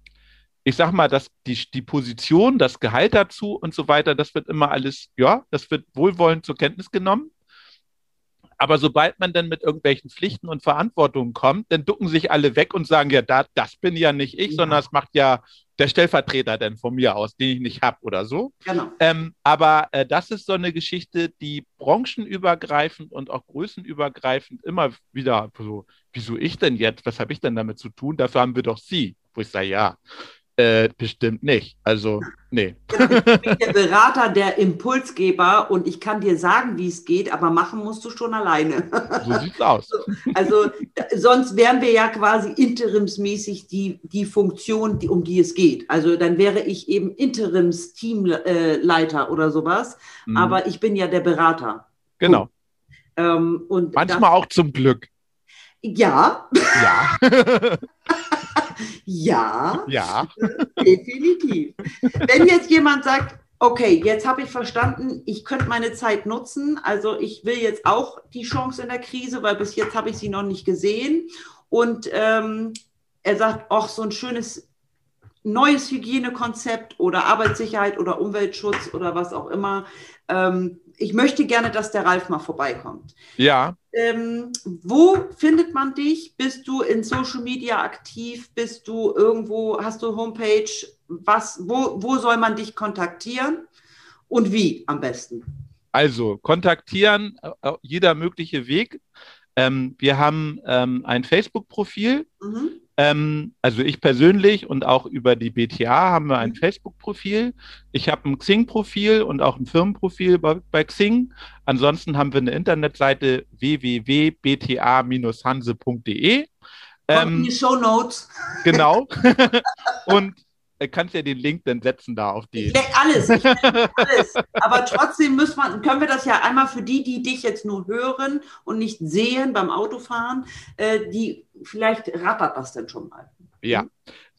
[SPEAKER 1] ich sag mal, dass die, die Position, das Gehalt dazu und so weiter, das wird immer alles, ja, das wird wohlwollend zur Kenntnis genommen. Aber sobald man dann mit irgendwelchen Pflichten und Verantwortungen kommt, dann ducken sich alle weg und sagen, ja, da, das bin ja nicht ich, ja. sondern das macht ja der Stellvertreter denn von mir aus, den ich nicht habe oder so. Genau. Ähm, aber äh, das ist so eine Geschichte, die branchenübergreifend und auch größenübergreifend immer wieder so, wieso ich denn jetzt? Was habe ich denn damit zu tun? Dafür haben wir doch Sie. Wo ich sage, ja, Äh, bestimmt nicht. Also, nee. [LAUGHS]
[SPEAKER 2] Ich bin der Berater, der Impulsgeber und ich kann dir sagen, wie es geht, aber machen musst du schon alleine.
[SPEAKER 1] So sieht's aus. [LAUGHS]
[SPEAKER 2] Also, sonst wären wir ja quasi interimsmäßig die, die Funktion, die, um die es geht. Also, dann wäre ich eben Interims-Teamleiter oder sowas, mhm. aber ich bin ja der Berater.
[SPEAKER 1] Genau. Ähm, und Manchmal das, auch zum Glück.
[SPEAKER 2] Ja.
[SPEAKER 1] Ja. [LAUGHS]
[SPEAKER 2] ja.
[SPEAKER 1] Ja. [LAUGHS]
[SPEAKER 2] Definitiv. Wenn jetzt jemand sagt, okay, jetzt habe ich verstanden, ich könnte meine Zeit nutzen. Also ich will jetzt auch die Chance in der Krise, weil bis jetzt habe ich sie noch nicht gesehen. Und ähm, er sagt, ach, so ein schönes neues Hygienekonzept oder Arbeitssicherheit oder Umweltschutz oder was auch immer. Ähm, ich möchte gerne, dass der Ralf mal vorbeikommt.
[SPEAKER 1] Ja.
[SPEAKER 2] Ähm, wo findet man dich? Bist du in Social Media aktiv? Bist du irgendwo, hast du Homepage? Was, wo, wo soll man dich kontaktieren? Und wie am besten?
[SPEAKER 1] Also kontaktieren, äh, jeder mögliche Weg. Ähm, wir haben ähm, ein Facebook-Profil. Mhm. Ähm, also ich persönlich und auch über die BTA haben wir ein mhm. Facebook-Profil. Ich habe ein Xing-Profil und auch ein Firmenprofil bei, bei, Xing. Ansonsten haben wir eine Internetseite www.bta-hanse.de.
[SPEAKER 2] Ähm, die Show Notes.
[SPEAKER 1] Genau. [LAUGHS] und kannst ja den Link dann setzen da auf die.
[SPEAKER 2] Ich alles, ich [LAUGHS] alles. Aber trotzdem muss man, können wir das ja einmal für die, die dich jetzt nur hören und nicht sehen beim Autofahren, äh, die vielleicht rattert das denn schon mal.
[SPEAKER 1] Ja. Hm?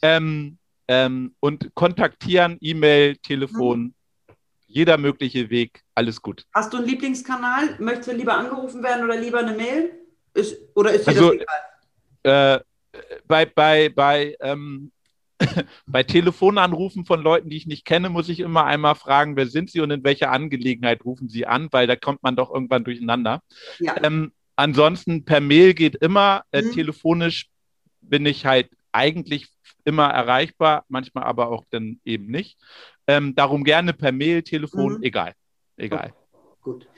[SPEAKER 1] Ähm, ähm, und kontaktieren, E-Mail, Telefon, hm. jeder mögliche Weg, alles gut.
[SPEAKER 2] Hast du einen Lieblingskanal? Möchtest du lieber angerufen werden oder lieber eine Mail? Ist, oder ist dir
[SPEAKER 1] also, das egal? Äh, bei, bei, bei ähm, [LAUGHS] bei Telefonanrufen von Leuten, die ich nicht kenne, muss ich immer einmal fragen, wer sind sie und in welcher Angelegenheit rufen sie an, weil da kommt man doch irgendwann durcheinander. Ja. Ähm, ansonsten per Mail geht immer, äh, mhm. telefonisch bin ich halt eigentlich immer erreichbar, manchmal aber auch dann eben nicht. Ähm, darum gerne per Mail, Telefon, mhm. egal. Egal.
[SPEAKER 2] Gut.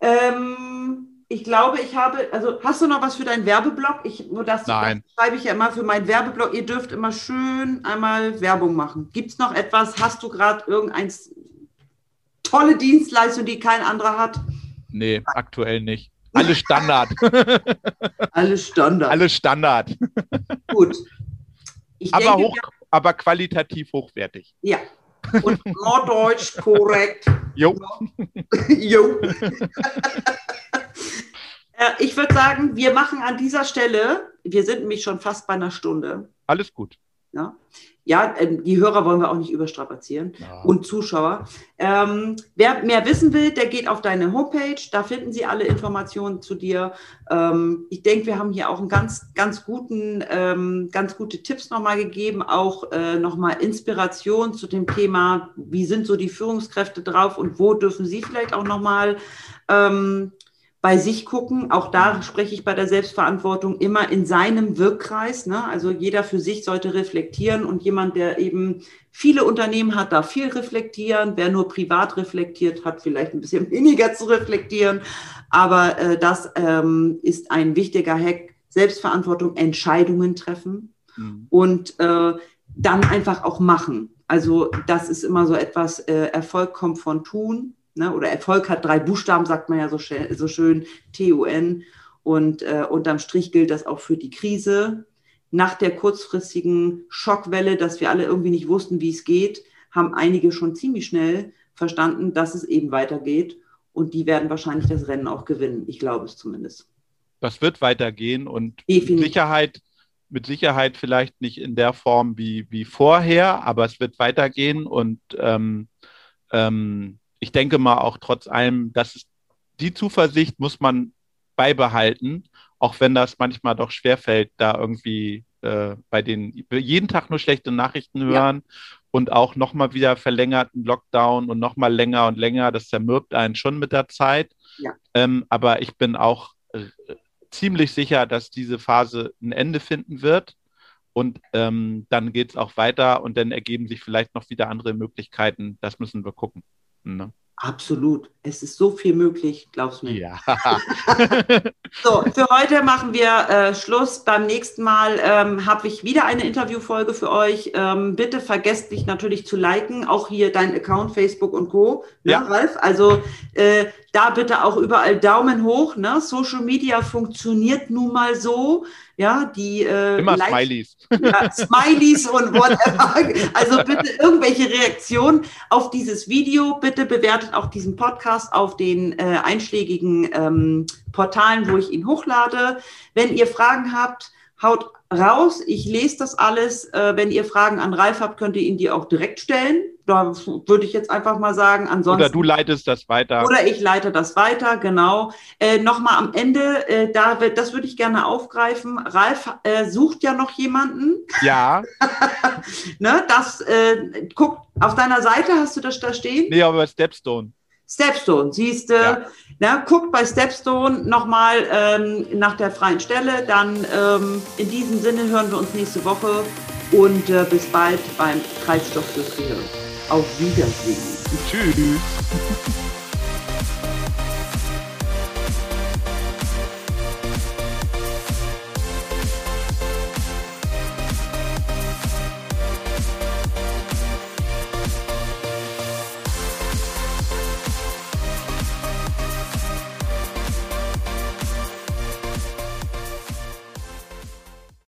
[SPEAKER 2] Ähm, ich glaube, ich habe, also hast du noch was für deinen Werbeblock? Ich, das,
[SPEAKER 1] Nein.
[SPEAKER 2] das schreibe ich ja immer für meinen Werbeblock. Ihr dürft immer schön einmal Werbung machen. Gibt es noch etwas? Hast du gerade irgendeine tolle Dienstleistung, die kein anderer hat?
[SPEAKER 1] Nee, aktuell nicht. Alles Standard. [LAUGHS]
[SPEAKER 2] Alles Standard.
[SPEAKER 1] Alles Standard.
[SPEAKER 2] Gut.
[SPEAKER 1] Ich aber, denke, hoch, aber qualitativ hochwertig.
[SPEAKER 2] Ja. Und norddeutsch korrekt.
[SPEAKER 1] Jo. [LAUGHS]
[SPEAKER 2] jo. [LAUGHS] Äh, ich würde sagen, wir machen an dieser Stelle, wir sind nämlich schon fast bei einer Stunde.
[SPEAKER 1] Alles gut.
[SPEAKER 2] Ja, ja ähm, die Hörer wollen wir auch nicht überstrapazieren ja. und Zuschauer. Ähm, wer mehr wissen will, der geht auf deine Homepage, da finden Sie alle Informationen zu dir. Ähm, ich denke, wir haben hier auch einen ganz, ganz guten, ähm, ganz gute Tipps nochmal gegeben, auch äh, nochmal Inspiration zu dem Thema, wie sind so die Führungskräfte drauf und wo dürfen Sie vielleicht auch nochmal ähm, bei sich gucken. Auch da spreche ich bei der Selbstverantwortung immer in seinem Wirkkreis. Ne? Also jeder für sich sollte reflektieren und jemand, der eben viele Unternehmen hat, darf viel reflektieren. Wer nur privat reflektiert, hat vielleicht ein bisschen [LAUGHS] weniger zu reflektieren. Aber äh, das ähm, ist ein wichtiger Hack. Selbstverantwortung, Entscheidungen treffen mhm. und äh, dann einfach auch machen. Also das ist immer so etwas, äh, Erfolg kommt von tun Ne? Oder Erfolg hat drei Buchstaben, sagt man ja so, so schön, T-U-N. Und äh, unterm Strich gilt das auch für die Krise. Nach der kurzfristigen Schockwelle, dass wir alle irgendwie nicht wussten, wie es geht, haben einige schon ziemlich schnell verstanden, dass es eben weitergeht. Und die werden wahrscheinlich das Rennen auch gewinnen. Ich glaube es zumindest.
[SPEAKER 1] Das wird weitergehen und mit Sicherheit, mit Sicherheit vielleicht nicht in der Form wie, wie vorher, aber es wird weitergehen und ähm, ähm, ich denke mal auch trotz allem, dass die Zuversicht muss man beibehalten, auch wenn das manchmal doch schwerfällt, da irgendwie äh, bei den jeden Tag nur schlechte Nachrichten hören ja. und auch nochmal wieder verlängerten Lockdown und nochmal länger und länger, das zermürbt einen schon mit der Zeit. Ja. Ähm, aber ich bin auch äh, ziemlich sicher, dass diese Phase ein Ende finden wird. Und ähm, dann geht es auch weiter und dann ergeben sich vielleicht noch wieder andere Möglichkeiten. Das müssen wir gucken. Ne?
[SPEAKER 2] Absolut. Es ist so viel möglich, glaubst du mir.
[SPEAKER 1] Ja. [LAUGHS]
[SPEAKER 2] so, für heute machen wir äh, Schluss. Beim nächsten Mal ähm, habe ich wieder eine Interviewfolge für euch. Ähm, bitte vergesst nicht natürlich zu liken, auch hier dein Account, Facebook und Co. Ne, ja. Ralf? Also äh, da bitte auch überall Daumen hoch. Ne? Social Media funktioniert nun mal so. Ja, die
[SPEAKER 1] äh, immer Likes, Smileys.
[SPEAKER 2] Ja, Smileys und whatever. Also bitte irgendwelche Reaktionen auf dieses Video. Bitte bewertet auch diesen Podcast auf den äh, einschlägigen ähm, Portalen, wo ich ihn hochlade. Wenn ihr Fragen habt, haut raus. Ich lese das alles. Äh, wenn ihr Fragen an Ralf habt, könnt ihr ihn die auch direkt stellen. Da würde ich jetzt einfach mal sagen. Ansonsten,
[SPEAKER 1] oder du leitest das weiter.
[SPEAKER 2] Oder ich leite das weiter, genau. Äh, Nochmal am Ende, äh, da wird, das würde ich gerne aufgreifen. Ralf äh, sucht ja noch jemanden.
[SPEAKER 1] Ja. [LAUGHS]
[SPEAKER 2] ne, das, äh, guck, auf deiner Seite hast du das da stehen?
[SPEAKER 1] Nee, aber bei Stepstone.
[SPEAKER 2] Stepstone, siehst du, ja. Na, guckt bei Stepstone nochmal ähm, nach der freien Stelle. Dann ähm, in diesem Sinne hören wir uns nächste Woche und äh, bis bald beim Treibstoff fürs Gehirn. Auf Wiedersehen.
[SPEAKER 1] Tschüss.